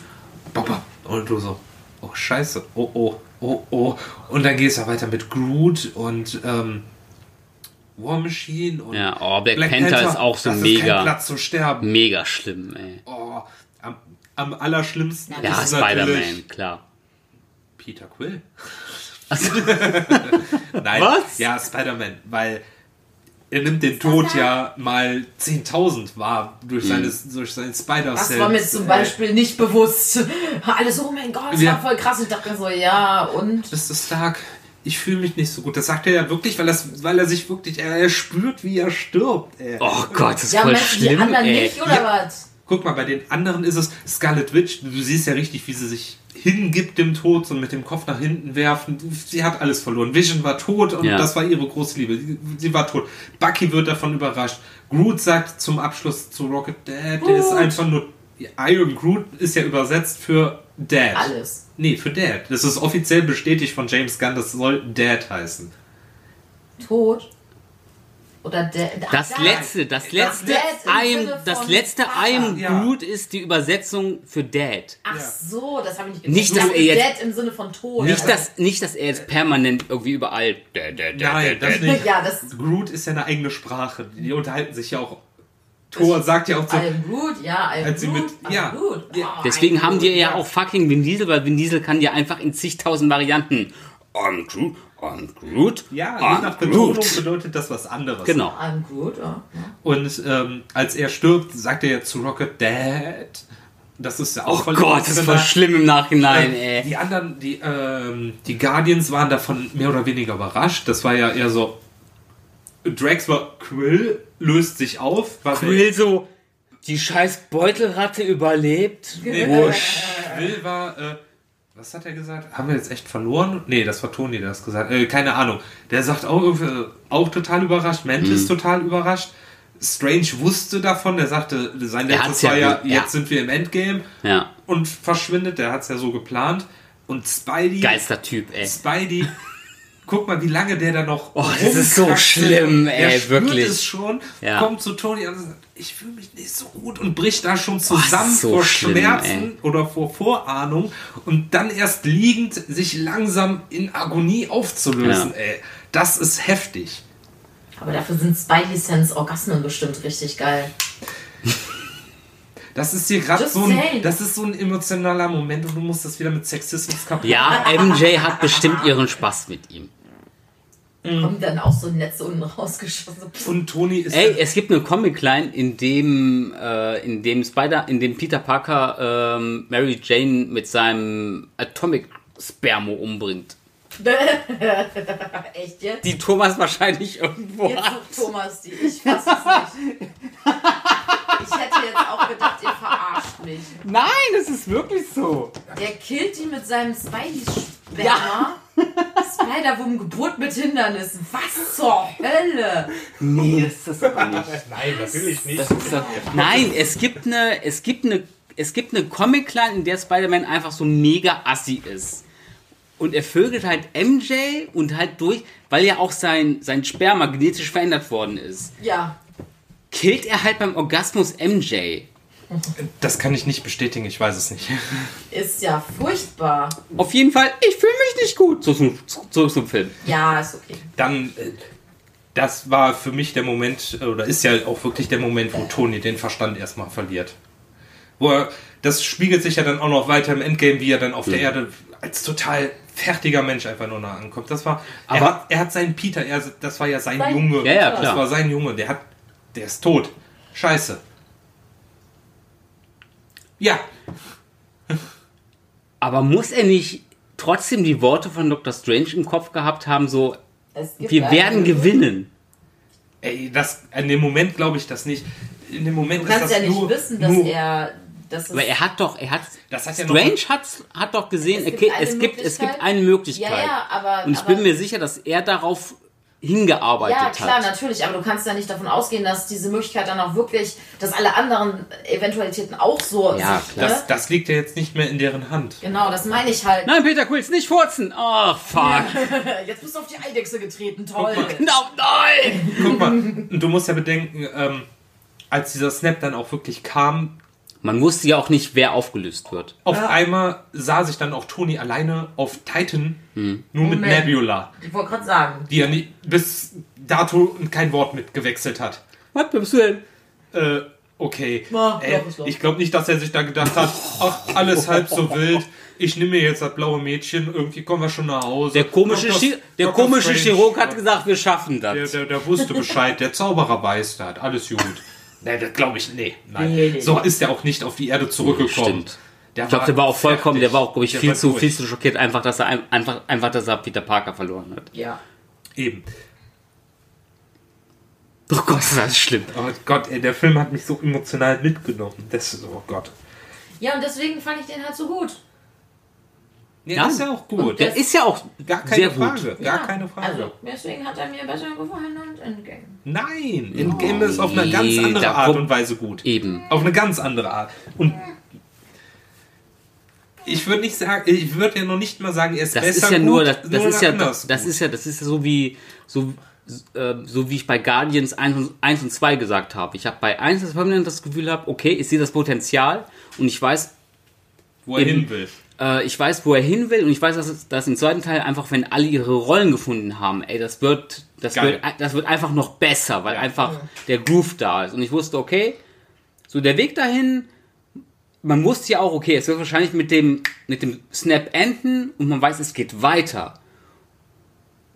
Papa. Und du so, oh scheiße, oh oh, oh oh. Und dann geht es ja weiter mit Groot und ähm, War Machine und Ja, oh, Black Panther ist auch so das Ist mega. kein Platz zu sterben. Mega schlimm, ey. Oh, am, am allerschlimmsten Ja, ist Spider-Man, klar. Peter Quill. Nein, Was? ja, Spider-Man, weil er nimmt den Tod ja mal 10.000 wahr durch, seine, durch seinen spider Das war mir zum Beispiel nicht bewusst. Alles, oh mein Gott, das Ja. war voll krass. Ich dachte mir so, ja, und? Mr. Stark, ich fühle mich nicht so gut. Das sagt er ja wirklich, weil, das, weil er sich wirklich, er, er spürt, wie er stirbt. Ey. Oh Gott, das ist Ja, voll du die schlimm, anderen ey. nicht, oder was? Guck mal, bei den anderen ist es Scarlet Witch. Du siehst ja richtig, wie sie sich hingibt dem Tod und mit dem Kopf nach hinten werfen. Sie hat alles verloren. Vision war tot und Ja. das war ihre große Liebe. Sie, sie war tot. Bucky wird davon überrascht. Groot sagt zum Abschluss zu Rocket Dad, der ist einfach nur. Iron Groot ist ja übersetzt für Dad. Alles. Nee, für Dad. Das ist offiziell bestätigt von James Gunn, das soll Dad heißen. Tot? Oder der. Das da. letzte, das letzte Dad im das letzte. I'm Ja. Groot ist die Übersetzung für Dad. Ach so, das habe ich nicht Nicht, Ich dass dachte, er jetzt- Dead im Sinne von Tod. Nicht, dass, nicht, dass er jetzt permanent irgendwie überall Dad, Dad, Dad, Nein, Dad, das Dad. nicht. Ja, das. Groot ist ja eine eigene Sprache. Die unterhalten sich ja auch. Thor sagt ja auch so. I am Groot, ja, I am Als sie mit- I am ja. Ja. Oh, Deswegen I am haben die ja auch fucking Vin Diesel, weil Vin Diesel kann ja einfach in zigtausend Varianten I'm Groot, I'm Groot, Ja, je I'm nach Betonung Groot. bedeutet das was anderes. Genau. I'm Groot, ja. Und ähm, als er stirbt, sagt er ja zu Rocket Dad. Das ist ja auch Oh voll Gott, das emotional. schlimm im Nachhinein, ey. Die anderen, die, ähm, die Guardians waren davon mehr oder weniger überrascht. Das war ja eher so. Drax war Quill, löst sich auf. Quill so, die scheiß Beutelratte überlebt. Nee, Wusch. Quill war, äh, was hat er gesagt? Haben wir jetzt echt verloren? Nee, das war Tony, der das gesagt äh, Keine Ahnung. Der sagt auch, irgendwie, auch total überrascht. Mantis Mhm. total überrascht. Strange wusste davon. Der sagte, sein letztes war ja, ja. jetzt sind wir im Endgame. Ja, Und verschwindet. Der hat es ja so geplant. Und Spidey. geilster Typ, ey. Spidey. Guck mal, wie lange der da noch. Oh, das ist so schlimm, Er ey, spürt wirklich. es schon, Ja. kommt zu Tony und sagt, ich fühle mich nicht so gut und bricht da schon zusammen so vor schlimm, Schmerzen oder vor Vorahnung und dann erst liegend sich langsam in Agonie aufzulösen. Ja. Ey, das ist heftig. Aber dafür sind Spidey Sense Orgasmen bestimmt richtig geil. Das ist hier gerade so ein, saying. das ist so ein emotionaler Moment und du musst das wieder mit Sexismus kaputt. Ja, MJ hat bestimmt ihren Spaß mit ihm. Mhm. Kommen dann auch so Netze unten rausgeschossen. Und Tony ist Ey, es gibt eine Comic-Line, in dem, äh, in dem Spider, in dem Peter Parker ähm, Mary Jane mit seinem Atomic Spermo umbringt. Echt jetzt? Die Thomas wahrscheinlich irgendwo Jetzt hat. sucht Thomas die. Ich fass es nicht. Ich hätte jetzt auch gedacht, ihr verarscht mich. Nein, es ist wirklich so. Der killt die mit seinem Spidey-Sperma. Spider-Wum, Geburt mit Hindernissen. Was zur Hölle? Nee, das ist das aber nicht. Nein, natürlich nicht. Das ist doch, nein, es gibt eine, es gibt eine, es gibt eine Comic-Line, in der Spider-Man einfach so mega assi ist. Und er vögelt halt MJ und halt durch, weil ja auch sein, sein Sperma genetisch verändert worden ist, Ja. killt er halt beim Orgasmus MJ. Das kann ich nicht bestätigen, ich weiß es nicht. Ist ja furchtbar. Auf jeden Fall, ich fühle mich nicht gut. Zurück zum, zurück zum Film. Ja, ist okay. Dann, äh, das war für mich der Moment, oder ist ja auch wirklich der Moment, wo Tony den Verstand erstmal verliert. Wo er, das spiegelt sich ja dann auch noch weiter im Endgame, wie er dann auf der Erde als total fertiger Mensch einfach nur nah ankommt. Das war, er, Aber- hat, er hat seinen Peter, er, das war ja sein, Sein- Junge. Ja, ja, Das klar. war sein Junge, der hat, der ist tot. Scheiße. Ja, Aber muss er nicht trotzdem die Worte von Dr. Strange im Kopf gehabt haben, so, wir werden gewinnen? ey, das, in dem Moment glaube ich das nicht. In dem Moment Du kannst ist das ja nicht nur, wissen, dass nur, er. Dass es Aber er hat doch, er hat, Das hat ja noch- Strange hat, hat doch gesehen, Es gibt okay, eine es gibt, es gibt Möglichkeit. eine Möglichkeit. Ja, ja, aber- Und ich aber- bin mir sicher, dass er darauf hingearbeitet Ja, klar, hat. natürlich, aber du kannst ja nicht davon ausgehen, dass diese Möglichkeit dann auch wirklich, dass alle anderen Eventualitäten auch so Ja, sich, klar. ne? das, das liegt ja jetzt nicht mehr in deren Hand. Genau, das meine ich halt. Nein, Peter Quills, nicht furzen! Ach, fuck. Jetzt bist du auf die Eidechse getreten, toll. Genau, nein! Guck mal, du musst ja bedenken, ähm, als dieser Snap dann auch wirklich kam, Man wusste ja auch nicht, wer aufgelöst wird. auf Ja. einmal sah sich dann auch Tony alleine auf Titan, Hm. nur mit Moment. Nebula, Ich wollte gerade sagen. die er nie, bis dato kein Wort mitgewechselt hat. Was bist du denn? Äh, okay. Ja, äh, ich glaube nicht, dass er sich da gedacht hat, ach, alles halb so wild. Ich nehme mir jetzt das blaue Mädchen, irgendwie kommen wir schon nach Hause. Der komische, Dr. Chi der Dr. komische Chirurg hat gesagt, wir schaffen Der, das. der, der wusste Bescheid, der Zauberer weiß, der hat alles gut. Nee, das glaube ich, nee, nein. Nee, nee, so ist er auch nicht auf die Erde zurückgekommen. Stimmt. Ich glaube, der war auch vollkommen, der war auch, glaube ich, Der viel zu, durch. viel zu schockiert, einfach, dass er ein- einfach, einfach, dass er Peter Parker verloren hat. Ja. Eben. Oh Gott, ist das schlimm. Oh Gott, ey, der Film hat mich so emotional mitgenommen. Das ist, oh Gott. Ja, und deswegen fand ich den halt so gut. Ja. das ist ja auch gut. Der ist ja auch Gar keine sehr Frage. gut. Gar ja. keine Frage. Also, deswegen hat er mir besser gefallen als Endgame. Nein, Endgame ist auf eine ganz Nee, andere da Art und Weise gut. Eben. Auf eine ganz andere Art. Und ich würde nicht sagen, ich würde ja noch nicht mal sagen, er ist Das besser ist ja gut, nur, das, das ist ja, das gut. ist ja, das ist ja so wie, so, äh, so wie ich bei Guardians 1 und, 1 und 2 gesagt habe. Ich habe bei 1 das permanent das Gefühl habe, okay, ich sehe das Potenzial und ich weiß, wo er hin will. Äh, ich weiß, wo er hin will und ich weiß, dass, dass im zweiten Teil einfach, wenn alle ihre Rollen gefunden haben, ey, das wird, das Geil. wird, das wird einfach noch besser, weil einfach der Groove da ist. Und ich wusste, okay, so der Weg dahin, man wusste ja auch, okay, es wird wahrscheinlich mit dem, mit dem Snap enden und man weiß, es geht weiter.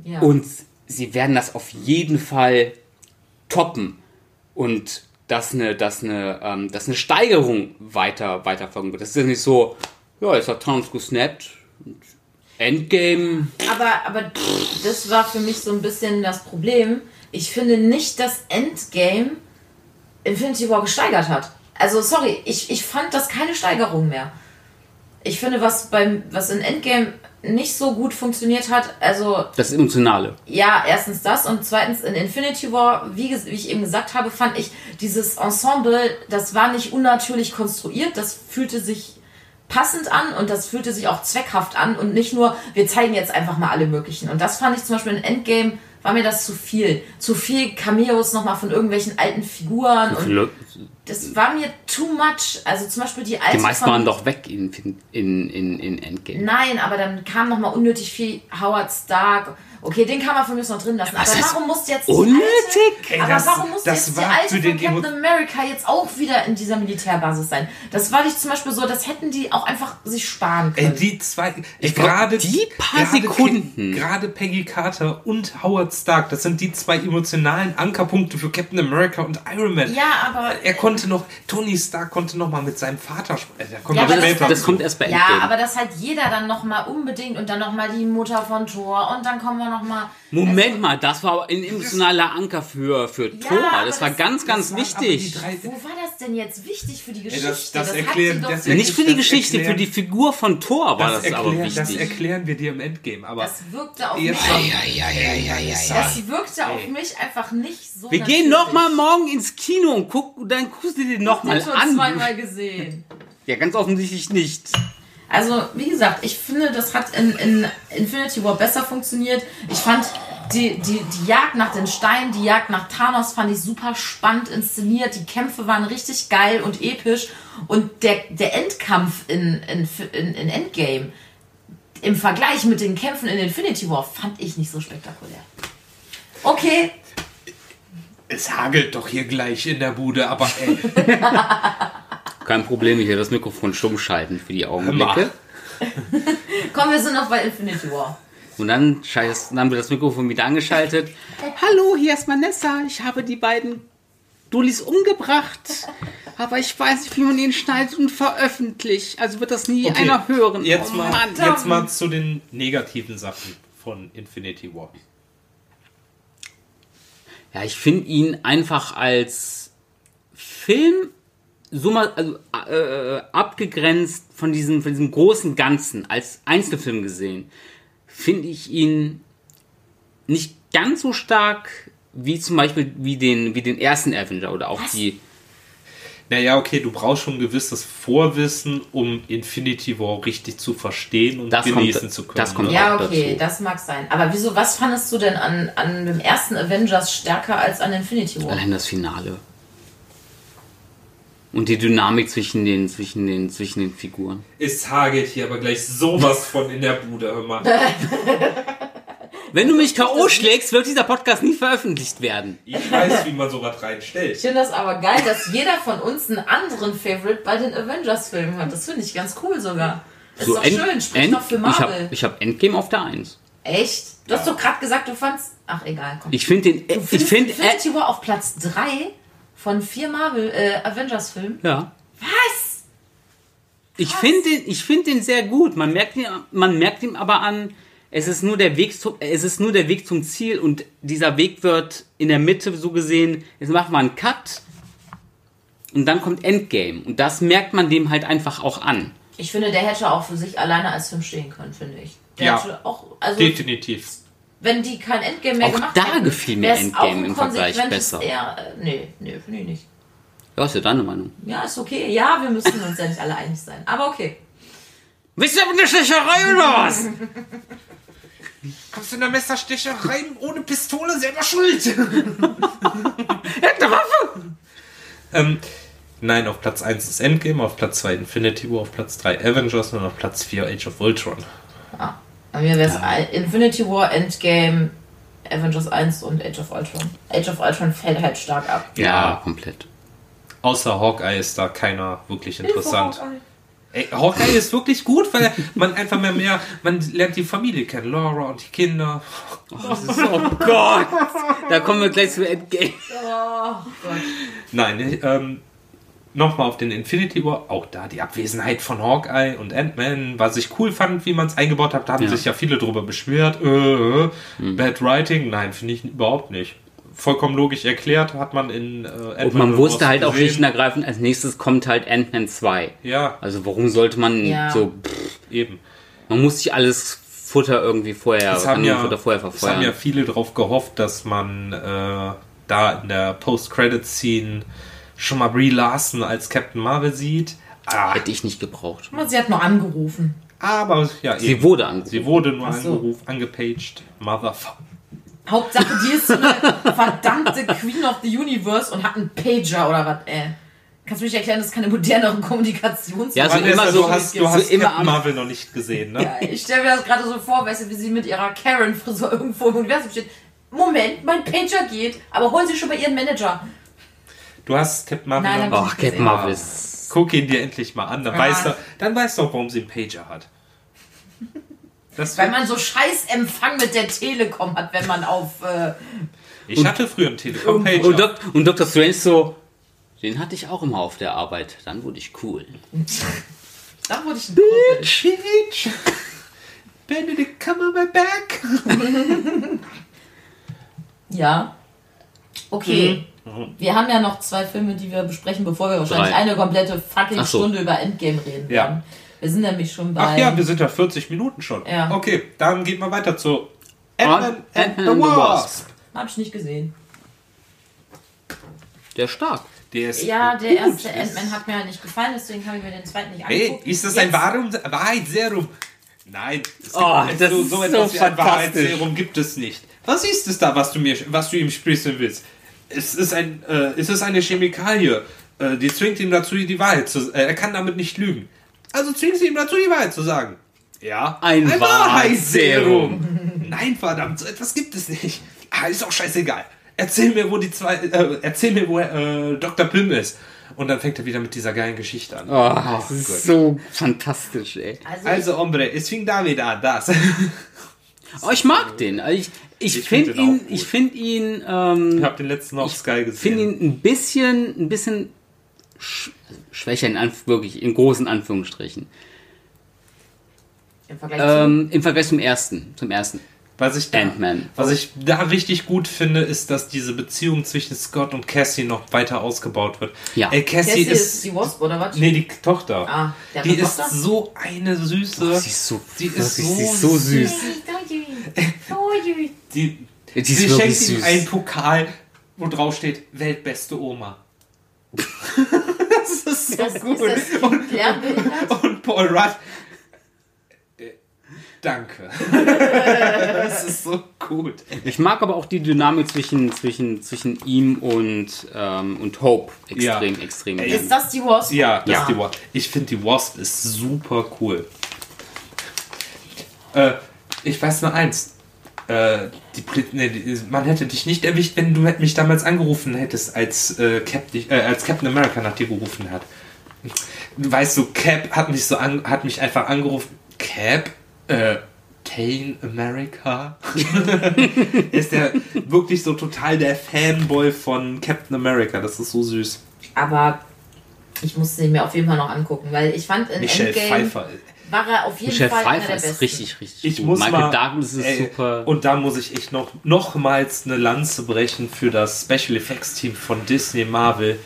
Ja. Und sie werden das auf jeden Fall toppen. Und dass eine, dass eine, ähm, dass eine Steigerung weiter, weiter folgen wird. Das ist ja nicht so, ja, jetzt hat Thanos gesnappt. Endgame. Aber, aber das war für mich so ein bisschen das Problem. Ich finde nicht, dass Endgame Infinity War gesteigert hat. Also, sorry, ich, ich fand das keine Steigerung mehr. Ich finde, was beim, was in Endgame nicht so gut funktioniert hat, also Das Emotionale. ja, erstens das und zweitens in Infinity War, wie, wie ich eben gesagt habe, fand ich dieses Ensemble, das war nicht unnatürlich konstruiert, das fühlte sich passend an und das fühlte sich auch zweckhaft an und nicht nur, wir zeigen jetzt einfach mal alle möglichen. Und das fand ich zum Beispiel in Endgame, war mir das zu viel. Zu viel Cameos nochmal von irgendwelchen alten Figuren und das war mir too much. Also zum Beispiel die alte Die meisten waren doch weg in, in, in, in Endgame. Nein, aber dann kam noch mal unnötig viel Howard Stark. Okay, den kann man von mir aus noch drin lassen. was aber warum muss jetzt die unnötig? Alte, Ey, aber das- warum muss das jetzt die war alte für von Captain Emo- America jetzt auch wieder in dieser Militärbasis sein? Das war ich zum Beispiel so, das hätten die auch einfach sich sparen Ey, können. die zwei, Ich ey, gerade glaub, die paar gerade Sekunden. Pe- Gerade Peggy Carter und Howard Stark, das sind die zwei emotionalen Ankerpunkte für Captain America und Iron Man. ja, aber er konnte noch, Tony Stark konnte noch mal mit seinem Vater sprechen. Da kommt Ja, noch aber das Das zu. kommt erst bei Ja, Endgame. aber das halt jeder dann nochmal unbedingt und dann nochmal die Mutter von Thor und dann kommen wir nochmal. Moment mal, das war ein emotionaler Anker für, für Thor. Das war das- ganz, ganz wichtig. Wo war das denn jetzt wichtig für die das- Geschichte? das hat erklären- sie doch das Nicht für die das Geschichte, erklären- für die Figur von Thor war das, Das, aber erklären, das wichtig. erklären wir dir im Endgame. Aber Das wirkte auf mich. Das wirkte auf mich einfach nicht so. Wir gehen natürlich. noch mal morgen ins Kino und gucken, dann guckst du dir den noch Ich hab mal den schon an. zweimal gesehen. Ja, ganz offensichtlich nicht. Also, wie gesagt, ich finde, das hat in, in Infinity War besser funktioniert. Ich fand die, die, die Jagd nach den Steinen, die Jagd nach Thanos fand ich super spannend inszeniert. Die Kämpfe waren richtig geil und episch. Und der, der Endkampf in, in, in, in Endgame im Vergleich mit den Kämpfen in Infinity War fand ich nicht so spektakulär. Okay, es hagelt doch hier gleich in der Bude, aber ey. Kein Problem, ich werde das Mikrofon stumm schalten für die Augenblicke. kommen wir sind noch bei Infinity War. Und dann, scheiß, dann haben wir das Mikrofon wieder angeschaltet. Hallo, hier ist Vanessa. Ich habe die beiden Dullis umgebracht. Aber ich weiß nicht, wie man ihn schneidet und veröffentlicht. Also wird das nie Okay, einer hören. Jetzt Oh mal, Mann. jetzt mal zu den negativen Sachen von Infinity War. Ja, ich finde ihn einfach als Film so mal also, äh, abgegrenzt von diesem, von diesem großen Ganzen, als Einzelfilm gesehen, finde ich ihn nicht ganz so stark wie zum Beispiel wie den, wie den ersten Avenger oder auch Was? die. Naja, okay, du brauchst schon ein gewisses Vorwissen, um Infinity War richtig zu verstehen und Das kommt- genießen zu können. das kommt? Ja, auch okay, dazu. das mag sein. Aber wieso, was fandest du denn an, an dem ersten Avengers stärker als an Infinity War? Allein das Finale. Und die Dynamik zwischen den, zwischen den, zwischen den Figuren. Es hagelt hier aber gleich sowas von in der Bude, hör mal. Wenn du mich K.O. schlägst, wird dieser Podcast nie veröffentlicht werden. Ich weiß, wie man sowas reinstellt. Ich finde das aber geil, dass jeder von uns einen anderen Favorite bei den Avengers-Filmen hat. Das finde ich ganz cool sogar. Ist doch End- schön, sprich End- doch für Ich Marvel. habe ich hab Endgame auf der 1. Echt? Du hast doch gerade gesagt, du fandst. Ach, egal, komm. Ich finde den. du Ich findest finde. Infinity War auf Platz 3 von vier Marvel äh, Avengers-Filmen. ja. Was? Ich finde den, ich find den sehr gut. Man merkt, ihn, man merkt ihm aber an, es ist, nur der Weg zum, es ist nur der Weg zum Ziel und dieser Weg wird in der Mitte so gesehen, jetzt machen wir einen Cut und dann kommt Endgame. Und das merkt man dem halt einfach auch an. Ich finde, der hätte auch für sich alleine als Film stehen können, finde ich. Der Ja. hätte auch, also Definitiv. Wenn die kein Endgame mehr Auch gemacht da hätten, gefiel mir Endgame im Vergleich besser. Eher, äh, nee, nee, finde ich nicht. Ja, ist ja deine Meinung. Ja, ist okay. Ja, wir müssen uns ja nicht alle einig sein. Aber okay. Wisst ihr, eine Stecherei oder was? Kommst du in der Messerstecherei ohne Pistole selber schuld? Eine Waffe! ähm, nein, auf Platz 1 ist Endgame, auf Platz 2 Infinity War, auf Platz 3 Avengers und auf Platz 4 Age of Ultron. Bei mir wäre es Infinity War, Endgame, Avengers 1 und Age of Ultron. Age of Ultron fällt halt stark ab. Ja, komplett. Außer Hawkeye ist da keiner wirklich interessant. Ey, Hawkeye ist wirklich gut, weil man einfach mehr mehr, man lernt die Familie kennen, Laura und die Kinder. Oh Gott! Da kommen wir gleich zu Endgame. Oh Gott. Nein, ähm, nochmal auf den Infinity War, auch da die Abwesenheit von Hawkeye und Ant-Man, was ich cool fand, wie man es eingebaut hat, da haben Ja. sich ja viele drüber beschwert. Äh, Bad Writing, nein, finde ich überhaupt nicht. Vollkommen logisch erklärt, hat man in äh, Ant-Man Und man wusste halt auch gesehen. schlicht und ergreifend, als nächstes kommt halt Ant-Man 2. Ja, Also warum sollte man Ja. so, pff, eben. man muss sich alles Futter irgendwie vorher, Es haben, ja, Futter vorher es haben verfeuern. ja viele darauf gehofft, dass man äh, da in der Post-Credit-Scene schon mal Brie Larson als Captain Marvel sieht. Ah, Hätte ich nicht gebraucht. Sie hat noch angerufen. aber ja, Sie eben. wurde angerufen. Sie wurde nur so. angerufen, angepaged. Motherfucker. Hauptsache, die ist so eine verdammte Queen of the Universe und hat einen Pager oder was, ey. Kannst du mich erklären, dass es keine modernere Kommunikations... Ja, so Vanessa, immer so- du hast, du so hast immer Captain Marvel noch nicht gesehen, ne? Ja, ich stelle mir das gerade so vor, weißt du, wie sie mit ihrer Karen-Frisur irgendwo im Universum steht. Moment, mein Pager geht, aber holen Sie schon bei Ihren Manager. Du hast Captain Marvel Nein, noch hab Ach, ich Captain. Marvel. Guck ihn dir endlich mal an, dann, Ja. weißt du, dann weißt du auch, warum sie einen Pager hat. Das Weil man so scheiß Empfang mit der Telekom hat, wenn man auf... Äh, ich hatte früher einen Telekom-Pager. Und, Dok und Dr. Strange so, Den hatte ich auch immer auf der Arbeit. Dann wurde ich cool. Da wurde ich ein Krüppel. Bitch. Benedict Cumberbatch. Ja. Okay. Mhm. Wir haben ja noch zwei Filme, die wir besprechen, bevor wir wahrscheinlich Drei. eine komplette fucking so. Stunde über Endgame reden Ja. werden. Wir sind nämlich schon bei. Ach ja, wir sind ja 40 Minuten schon. Ja. Okay, dann geht mal weiter zu Ant-Man and the and the Wasp. Hab ich nicht gesehen. Der ist stark. Der ist Ja, der gut. erste Ant-Man hat mir ja nicht gefallen, deswegen habe ich mir den zweiten nicht Hey, angeguckt. ist das ein Jetzt- Warum Wahrheitsserum? Nein, es Oh, das so, ist so so etwas wie ein. Wahrheitsserum gibt es nicht. Was ist es da, was du mir, was du ihm spritzen willst? Es ist ein, äh, es ist eine Chemikalie, äh, die zwingt ihn dazu, die Wahrheit zu, äh, er kann damit nicht lügen. Also zwingt sie ihm dazu, die Wahrheit zu sagen. Ja, Ein Wahrheitsserum. Nein, verdammt, so etwas gibt es nicht. Ah, ist auch scheißegal. Erzähl mir, wo die zwei, äh, erzähl mir, wo äh, Dr. Pym ist. Und dann fängt er wieder mit dieser geilen Geschichte an. Oh, das ist so fantastisch, ey. Also, Also, Hombre, es fing damit an, das. Oh, ich mag den. Ich, ich, Ich finde find ihn, ich finde ihn, ähm, Ich habe den letzten auf Sky gesehen. finde ihn ein bisschen, ein bisschen sch schwächer in Anf wirklich in großen Anführungsstrichen. im Vergleich Ähm, Im Vergleich zum ersten, zum ersten. Was ich, da, was ich da richtig gut finde, ist, dass diese Beziehung zwischen Scott und Cassie noch weiter ausgebaut wird. Ja. Ey, zu. Cassie, Cassie ist, ist. die Wasp, oder was? nee, die Tochter. Ah, der hat die eine ist Tochter? so eine süße. Oh, sie ist so, die ist so, sie ist so süß. Die, Die ist sie schenkt ihm süß. einen Pokal, wo drauf steht, weltbeste Oma. das ist so Das, gut. ist das Kind lernbehindert? Und Paul Rudd. Danke. das ist so gut. Ich mag aber auch die Dynamik zwischen, zwischen, zwischen ihm und, ähm, und Hope extrem, Ja. extrem Ey, gern. Ist das die Wasp? Ja, das Ja. ist die Wasp. Ich finde die Wasp ist super cool. Äh, ich weiß nur eins. Äh, die, nee, die, man hätte dich nicht erwischt, wenn du mich damals angerufen hättest, als, äh, Cap, dich- äh, als Captain America nach dir gerufen hat. Weißt du, Cap hat mich so an, hat mich einfach angerufen. Cap? Äh, Captain America? ist der wirklich so total der Fanboy von Captain America. Das ist so süß. Aber ich musste ihn mir auf jeden Fall noch angucken, weil ich fand in Michelle Endgame Pfeiffer. war er auf jeden Michelle Fall einer Pfeiffer der ist richtig, richtig Ich gut. muss Michael mal, Douglas ist ey, super. Und da muss ich echt noch nochmals eine Lanze brechen für das Special Effects Team von Disney Marvel.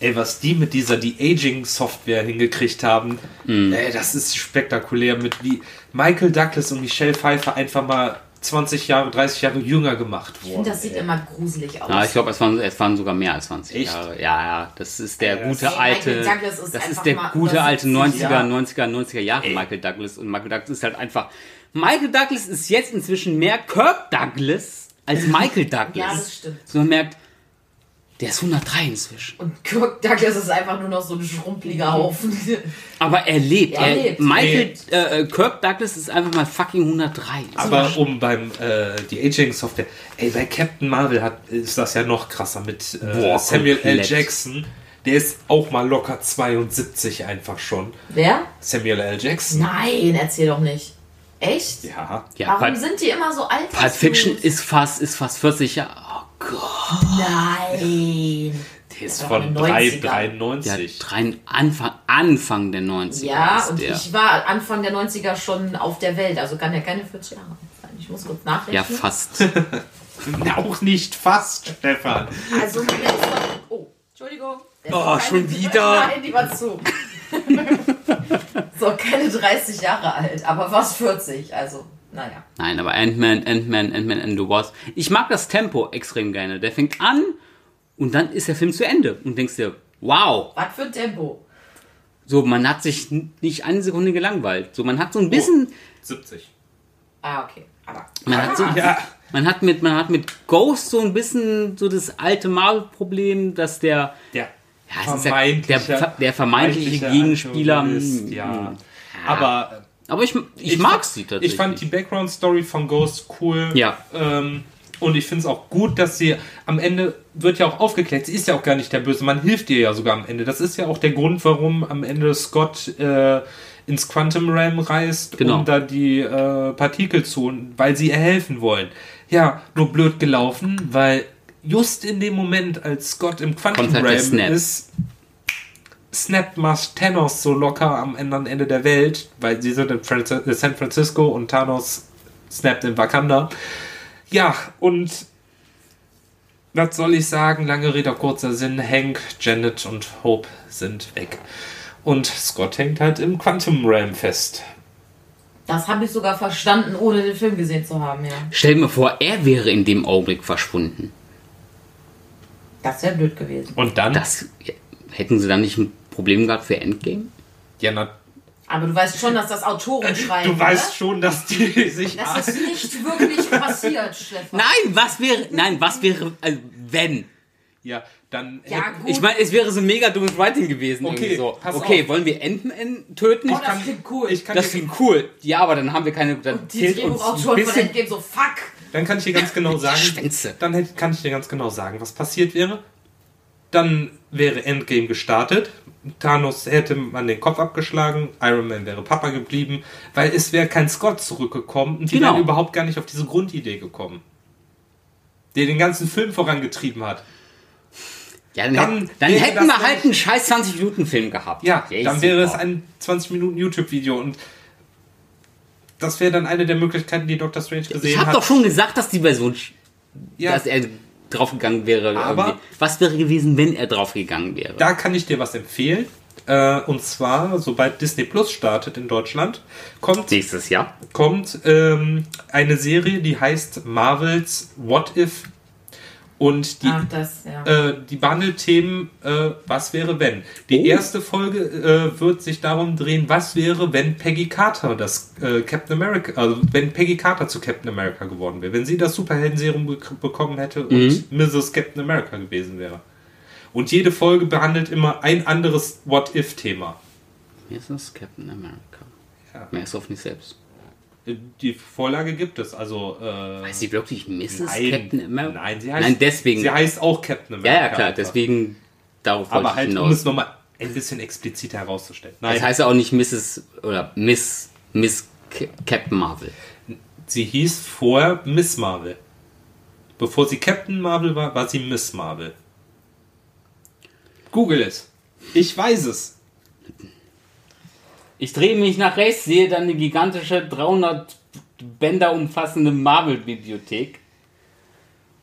Ey, was die mit dieser De-Aging-Software hingekriegt haben, Mhm. ey, das ist spektakulär. Mit wie Michael Douglas und Michelle Pfeiffer einfach mal 20 Jahre, 30 Jahre jünger gemacht Ich finde, das sieht ey. immer gruselig aus. Ja, ich glaube, es waren, es waren sogar mehr als 20 Echt? Jahre. Ja, ja, das ist der Ja, gute das- Ey, alte, Michael Douglas ist das ist der gute alte 70, 90er, ja. 90er, 90er Jahre Michael Douglas und Michael Douglas ist halt einfach, Michael Douglas ist jetzt inzwischen mehr Kirk Douglas als Michael Douglas. Ja, das stimmt. So man merkt, der ist 103 inzwischen. Und Kirk Douglas ist einfach nur noch so ein schrumpeliger Haufen. Aber er lebt. Er Er lebt. Michael, äh, äh, Kirk Douglas ist einfach mal fucking 103. Aber um beim äh, die Aging Software, ey, bei Captain Marvel hat, ist das ja noch krasser mit äh, Boah, Samuel L. komplett. Jackson. Der ist auch mal locker 72 einfach schon. Wer? Samuel L. Jackson. Nein, erzähl doch nicht. Echt? Ja. ja, Warum Pulp, sind die immer so alt? Pulp Fiction ist fast, ist fast 40 Jahre. Oh Gott. Nein. Der ist von in den 3, 90ern. Der 93. hat drei, Anfang, Anfang der 90er. Ja, und der. ich war Anfang der 90er schon auf der Welt, also kann ja keine 40 Jahre alt sein. Ich muss kurz nachrechnen. Ja, fast. Auch nicht fast, Stefan. Also, oh, Entschuldigung. Oh, schon wieder? Nein, die war zu. so, keine 30 Jahre alt, aber fast 40, also, naja. Nein, aber Ant-Man, Ant-Man, Ant-Man and the Wasp. Ich mag das Tempo extrem gerne. Der fängt an und dann ist der Film zu Ende. Und denkst dir, wow. Was für ein Tempo. So, man hat sich nicht eine Sekunde gelangweilt. So, man hat so ein bisschen, 70. Ah, okay. Aber man hat so, Ja. man hat mit, man hat mit Ghost so ein bisschen so das alte Marvel-Problem, dass der, Der ja, ist ja der, der vermeintliche Gegenspieler. Antagonist, mm, Ja. mm. Aber Aber ich, ich, ich mag sie tatsächlich. ich fand die Background-Story von Ghost cool. Ja. Ähm, und ich finde es auch gut, dass sie am Ende wird ja auch aufgeklärt. Sie ist ja auch gar nicht der Böse. Man hilft ihr ja sogar am Ende. Das ist ja auch der Grund, warum am Ende Scott äh, ins Quantum Realm reist, Genau. um da die äh, Partikel zu, weil sie ihr helfen wollen. Ja, nur blöd gelaufen, weil just in dem Moment, als Scott im Quantum Realm ist, snappt Mars Thanos so locker am anderen Ende der Welt, weil sie sind in Franci äh, San Francisco und Thanos snappt in Wakanda. Ja, und was soll ich sagen? Lange Rede, kurzer Sinn. Hank, Janet und Hope sind weg. Und Scott hängt halt im Quantum Realm fest. Das habe ich sogar verstanden, ohne den Film gesehen zu haben, ja. Stell mir vor, er wäre in dem Augenblick verschwunden. Das wäre blöd gewesen. Und dann? Das ja, hätten sie dann nicht ein Problem gehabt für Endgame? ja, na, Aber du weißt schon, dass das Autoren schreiben. du weißt ne? schon, dass die sich. Das ist nicht wirklich passiert, Stefan. Nein, was wäre, nein, was wäre, also, wenn? ja, dann. Ja, gut. Ich meine, es wäre so mega dummes Writing gewesen. Okay, irgendwie so. pass okay, auf. wollen wir Ant-Man töten? oh, das klingt cool. ich kann das klingt cool. Ja, aber dann haben wir keine. Dann die uns ein Drehbuchautoren von. Endgame so, fuck. dann kann ich dir ganz genau sagen. Schwänze. Dann hätte- kann ich dir ganz genau sagen, was passiert wäre. Dann wäre Endgame gestartet. Thanos hätte man den Kopf abgeschlagen, Iron Man wäre Papa geblieben, weil es wäre kein Scott zurückgekommen und die Genau. wären überhaupt gar nicht auf diese Grundidee gekommen. Der den ganzen Film vorangetrieben hat. Ja, dann, Dann hätten- dann hätten wir halt einen scheiß 20-Minuten-Film gehabt. Ja, Yay, dann wäre es ein 20 Minuten YouTube-Video und das wäre dann eine der Möglichkeiten, die Doctor Strange gesehen Ich habe hat. doch schon gesagt, dass die Version, ja, dass er draufgegangen wäre. Aber- irgendwie. Was wäre gewesen, wenn er draufgegangen wäre? Da kann ich dir was empfehlen. Äh, und zwar, sobald Disney Plus startet in Deutschland, kommt, Nächstes Jahr. kommt ähm, eine Serie, die heißt Marvels What If. Und die, Ach, das, ja. äh, die behandelt Themen, äh, was wäre wenn. Die Oh. erste Folge äh, wird sich darum drehen, was wäre, wenn Peggy Carter das äh, Captain America, also wenn Peggy Carter zu Captain America geworden wäre, wenn sie das Superhelden-Serum bek- bekommen hätte und Mrs. Captain America gewesen wäre. Und jede Folge behandelt immer ein anderes What-If-Thema. Das Captain America. Ja. Mehr ist auf nicht selbst. Die Vorlage gibt es, also. Äh, Heißt sie wirklich Mrs. nein, Captain America? Nein, sie heißt, Nein, deswegen. Sie heißt auch Captain America. ja, ja, klar, deswegen. Darauf Aber halt, ich um hinaus. es nochmal ein bisschen expliziter herauszustellen. Nein, Das heißt ja auch nicht Mrs. oder Miss, Miss Ca- Captain Marvel. sie hieß vorher Miss Marvel. Bevor sie Captain Marvel war, war sie Miss Marvel. Google es. Ich weiß es. Ich drehe mich nach rechts, sehe dann eine gigantische 300 Bänder umfassende Marvel-Bibliothek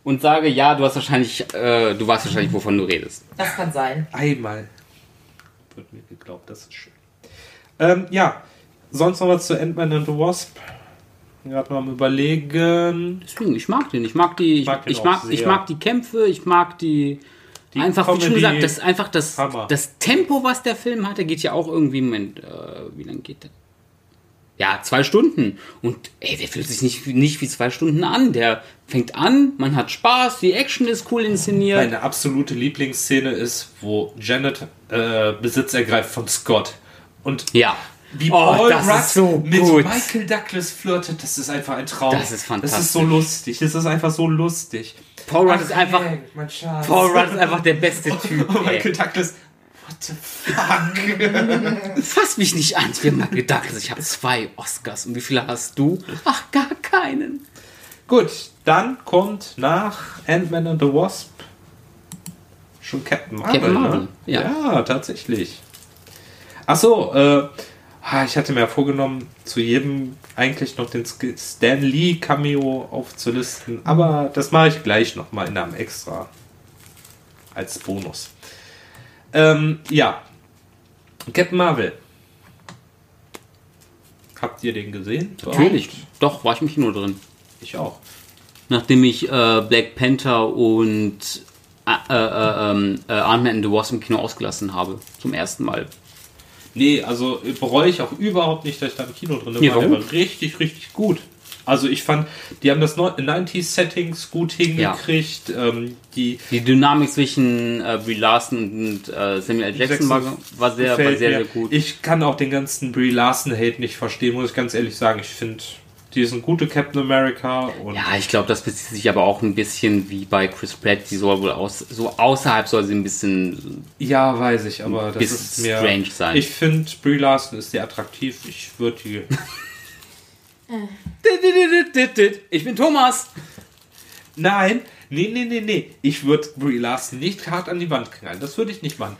und sage, ja, du hast wahrscheinlich, äh, du weißt wahrscheinlich, wovon du redest. Das kann sein. Einmal wird mir geglaubt, das ist schön. Ähm, ja, sonst noch was zu Ant-Man and the Wasp? Gerade mal am überlegen. Deswegen, ich mag den. Ich mag die, ich, mag ich, mag, ich mag die Kämpfe, ich mag die. Die einfach, wie schon Comedy, gesagt, das einfach das, Hammer. das Tempo, was der Film hatte, geht ja auch irgendwie, Moment, äh, wie lange geht der? Ja, zwei Stunden. Und ey, der fühlt sich nicht, nicht wie zwei Stunden an. Der fängt an, man hat Spaß, die Action ist cool inszeniert. Meine absolute Lieblingsszene ist, wo Janet äh, Besitz ergreift von Scott. Und ja. wie oh, Paul das Rudd so mit gut. Michael Douglas flirtet, das ist einfach ein Traum. Das ist fantastisch. Das ist so lustig. Das ist einfach so lustig. Paul Rudd Ach, ist einfach, Schatz. Paul Rudd ist einfach der beste Typ. Und Michael Ey. Douglas, what the fuck? Fass mich nicht an, wir haben mal gedacht, ich habe zwei Oscars. Und wie viele hast du? Ach, gar keinen. Gut, dann kommt nach Ant-Man and the Wasp schon Captain Marvel. Captain Marvel, ne? ja. ja, tatsächlich. Achso, äh, ah, ich hatte mir vorgenommen, zu jedem eigentlich noch den Stan Lee Cameo aufzulisten, aber das mache ich gleich nochmal in einem Extra. Als Bonus. Ähm, ja. Captain Marvel. Habt ihr den gesehen? Natürlich. Doch, war ich im Kino drin. Ich auch. Nachdem ich äh, Black Panther und äh, äh, ähm, äh, Ant-Man and the Wasp im Kino ausgelassen habe. Zum ersten Mal. Nee, also bereue ich auch überhaupt nicht, dass ich da im Kino drin Nee, war. Der war richtig, richtig gut. Also ich fand, die haben das 90s-Settings gut hingekriegt. Ähm, die Die Dynamik zwischen äh, Brie Larson und äh, Samuel L. Jackson war, war sehr, war sehr, mir. sehr gut. Ich kann auch den ganzen Brie Larson-Hate nicht verstehen, muss ich ganz ehrlich sagen. Ich finde, die ist ein gute Captain America. Und ja, ich glaube, das bezieht sich aber auch ein bisschen wie bei Chris Pratt. Die soll wohl aus, so außerhalb soll sie ein bisschen. ja, weiß ich, aber das ist mir... strange sein. Ich finde, Brie Larson ist sehr attraktiv. Ich würde die... Ich bin Thomas. Nein, Nee, nee, nee, nee. Ich würde Brie Larson nicht hart an die Wand knallen. Das würde ich nicht machen.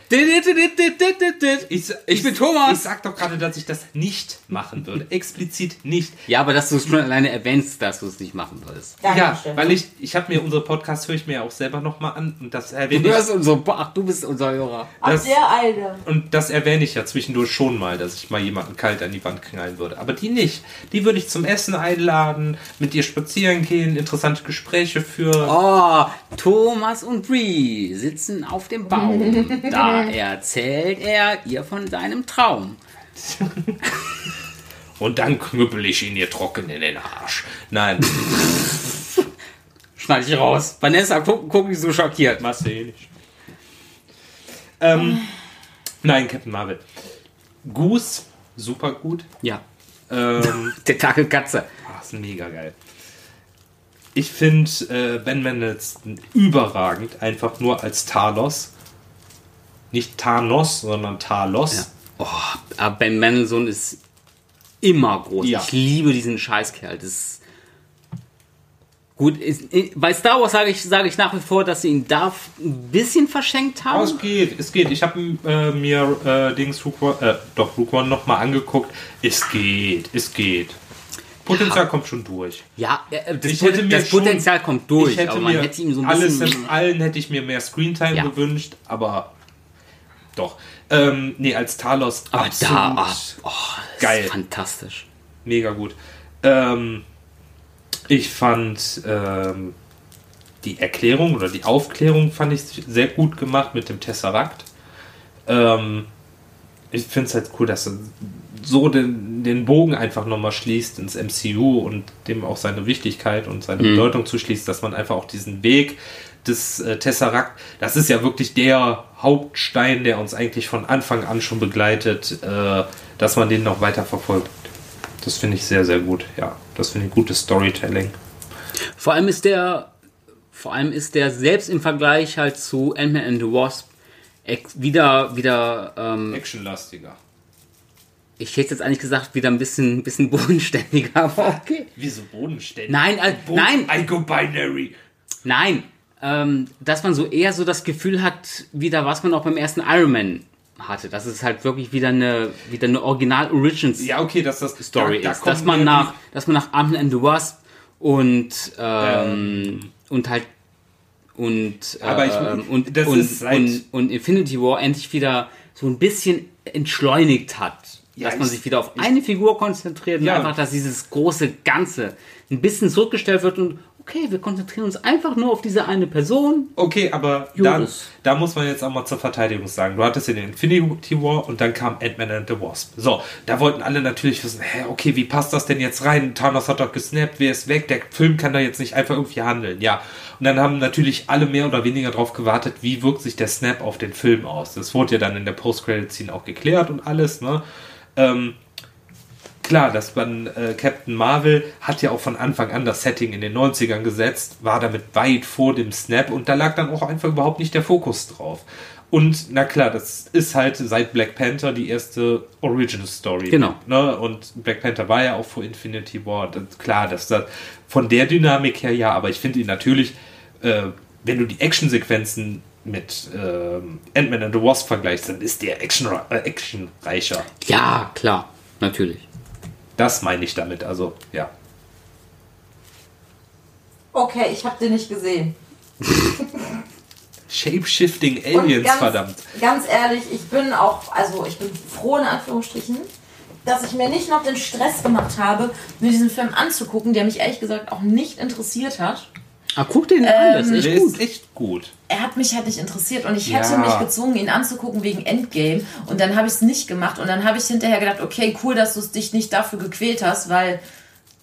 Ich, Ich bin Thomas. Ich sag doch gerade, dass ich das nicht machen würde. Explizit nicht. Ja, aber dass du es schon alleine erwähnst, dass du es nicht machen würdest. Ja, weil ich, ich habe mir unsere Podcasts höre ich mir ja auch selber nochmal an und das Du, erwähne ich, hörst unser, ach, du bist unser Hörer. das, der eine. und das erwähne ich ja zwischendurch schon mal, dass ich mal jemanden kalt an die Wand knallen würde. Aber die nicht. Die würde ich zum Essen einladen, mit ihr spazieren gehen, interessante Gespräche führen. Oh, Thomas und Bree sitzen auf dem Baum. Da erzählt er ihr von seinem Traum. Und dann knüppel ich ihn ihr trocken in den Arsch. Nein, Schneide ich raus. Vanessa, guck, guck wie so schockiert. machst du eh nicht. Ähm, nein, Captain Marvel. Goose, super gut. Ja, Ähm, der Kacke Katze. ah, ist mega geil. Ich finde äh, Ben Mendelsohn überragend, einfach nur als Talos. Nicht Thanos, sondern Talos. Ja. Oh, aber Ben Mendelssohn ist immer groß. Ja. Ich liebe diesen Scheißkerl. Das ist gut. Ist, bei Star Wars sage ich, sage ich nach wie vor, dass sie ihn da ein bisschen verschenkt haben. es geht, es geht. Ich habe äh, mir äh, Dings Rook One, äh, doch Rook One nochmal angeguckt. Es geht, es geht. Potenzial kommt schon durch. Ja, äh, das, Ich Pot- hätte mir das schon- Potenzial kommt durch, ich hätte aber man mir hätte ihm so ein alles bisschen. in allen hätte ich mir mehr Screentime Ja. gewünscht, aber doch. Ähm, nee, als Talos aber absolut da, ach, oh, geil. Fantastisch. mega gut. Ähm, ich fand ähm, die Erklärung oder die Aufklärung fand ich sehr gut gemacht mit dem Tesseract. Ähm, ich finde es halt cool, dass so den, den Bogen einfach nochmal schließt ins MCU und dem auch seine Wichtigkeit und seine Bedeutung zuschließt, dass man einfach auch diesen Weg des äh, Tesseract, das ist ja wirklich der Hauptstein, der uns eigentlich von Anfang an schon begleitet, äh, dass man den noch weiter verfolgt. Das finde ich sehr, sehr gut. Ja, das finde ich gutes Storytelling. Vor allem ist der, vor allem ist der selbst im Vergleich halt zu Ant-Man and the Wasp wieder, wieder, ähm, Actionlastiger. Ich hätte jetzt eigentlich gesagt, wieder ein bisschen, bisschen bodenständiger, aber okay. Wieso bodenständig? Nein, äh, nein, I go binary. nein. Ähm, dass man so eher so das Gefühl hat, wieder was man auch beim ersten Iron Man hatte. Dass es halt wirklich wieder eine, wieder eine Original-Origins Ja, okay, dass das Story da- da ist. Dass man nach, dass man nach Ant-Man and the Wasp und, ähm, und halt und, Aber ich- ähm, und, und, und, und Infinity War endlich wieder so ein bisschen entschleunigt hat. Ja, dass man ich- sich wieder auf eine Figur konzentriert und Ja. einfach, dass dieses große Ganze ein bisschen zurückgestellt wird und okay, wir konzentrieren uns einfach nur auf diese eine Person. Okay, aber dann, da muss man jetzt auch mal zur Verteidigung sagen. Du hattest ja den Infinity War und dann kam Ant-Man and the Wasp. So, da wollten alle natürlich wissen, hä, okay, wie passt das denn jetzt rein? Thanos hat doch gesnappt, wer ist weg? Der Film kann da jetzt nicht einfach irgendwie handeln. Ja, und dann haben natürlich alle mehr oder weniger darauf gewartet, wie wirkt sich der Snap auf den Film aus. Das wurde ja dann in der Post-Credit-Scene auch geklärt und alles, ne? Ähm, klar, dass man äh, Captain Marvel hat ja auch von Anfang an das Setting in den 90ern gesetzt, war damit weit vor dem Snap und da lag dann auch einfach überhaupt nicht der Fokus drauf. Und na klar, das ist halt seit Black Panther die erste Original Story. Genau. Ne? Und Black Panther war ja auch vor Infinity War. Das, klar, dass das von der Dynamik her ja, aber ich finde ihn natürlich, äh, wenn du die Actionsequenzen mit ähm, Ant-Man and the Wasp vergleichst, dann ist der Action, äh, actionreicher. Ja, klar, natürlich. Das meine ich damit, also ja. Okay, ich habe den nicht gesehen. Shapeshifting Aliens, ganz, verdammt. Ganz ehrlich, ich bin auch, also ich bin froh in Anführungsstrichen, dass ich mir nicht noch den Stress gemacht habe, mir diesen Film anzugucken, der mich ehrlich gesagt auch nicht interessiert hat. Ah, guck den an, das ist echt Der gut. ist echt gut. Er hat mich halt nicht interessiert und ich Ja. hätte mich gezwungen, ihn anzugucken wegen Endgame und dann habe ich es nicht gemacht und dann habe ich hinterher gedacht, okay, cool, dass du es dich nicht dafür gequält hast, weil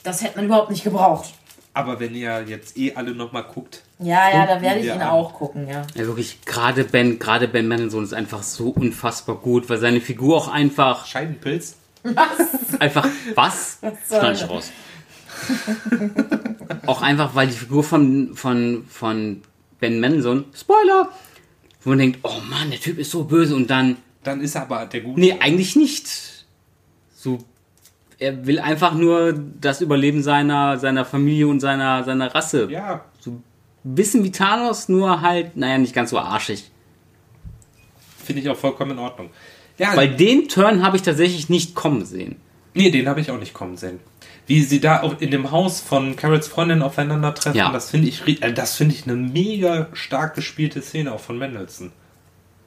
das hätte man überhaupt nicht gebraucht. Aber wenn ihr jetzt eh alle nochmal guckt, Ja, ja, da werde ich ihn an. auch gucken, ja. Ja, wirklich, gerade Ben, gerade Ben Mendelsohn ist einfach so unfassbar gut, weil seine Figur auch einfach, Scheidenpilz. einfach, was? soll Schneid ich raus. auch einfach, weil die Figur von, von, von Ben Mendelsohn, Spoiler, wo man denkt, oh Mann, der Typ ist so böse und dann, Dann ist er aber der Gute. nee, eigentlich nicht. So, er will einfach nur das Überleben seiner, seiner Familie und seiner, seiner Rasse. Ja, So, bisschen wie Thanos, nur halt, naja, nicht ganz so arschig. Finde ich auch vollkommen in Ordnung. Ja, Weil den Turn habe ich tatsächlich nicht kommen sehen. nee, den habe ich auch nicht kommen sehen. Wie sie da auch in dem Haus von Carols Freundin aufeinandertreffen, Ja. das finde ich, äh, das finde ich eine mega stark gespielte Szene auch von Mendelssohn.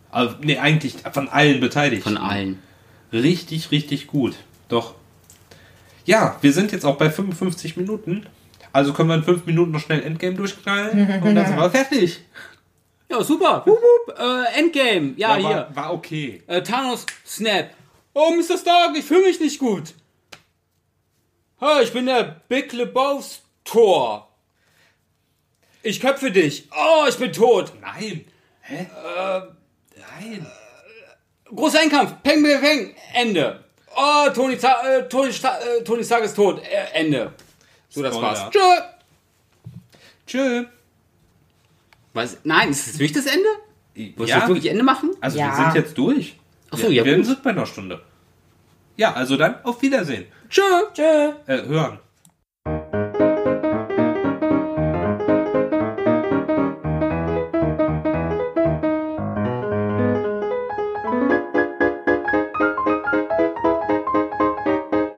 Also, nee, eigentlich von allen Beteiligten. Von allen. Richtig, richtig gut. Doch. Ja, wir sind jetzt auch bei 55 Minuten. Also können wir in 5 Minuten noch schnell Endgame durchknallen und dann sind wir fertig. Ja, super. Wup, wup. Äh, Endgame. Ja, hier. war, war okay. Äh, Thanos, Snap. Oh, Mr. Stark, ich fühle mich nicht gut. Hey, ich bin der Big Lebowski Tor. Ich köpfe dich. Oh, ich bin tot. Nein. Hä? Nein. Großer Endkampf. Peng, peng, peng. Ende. Oh, Tony, äh, Tony, äh, Tony Stark ist tot. Äh, Ende. So, das Spoiler. war's. Tschö. Tschö. Was? Nein, ist das wirklich das Ende? Du Ja, jetzt wirklich Ende machen? also Ja. wir sind jetzt durch. Ach so, wir, ja, Wir gut. sind bei einer Stunde. Ja, also dann auf Wiedersehen. Tschö. Tschö. Äh, hören.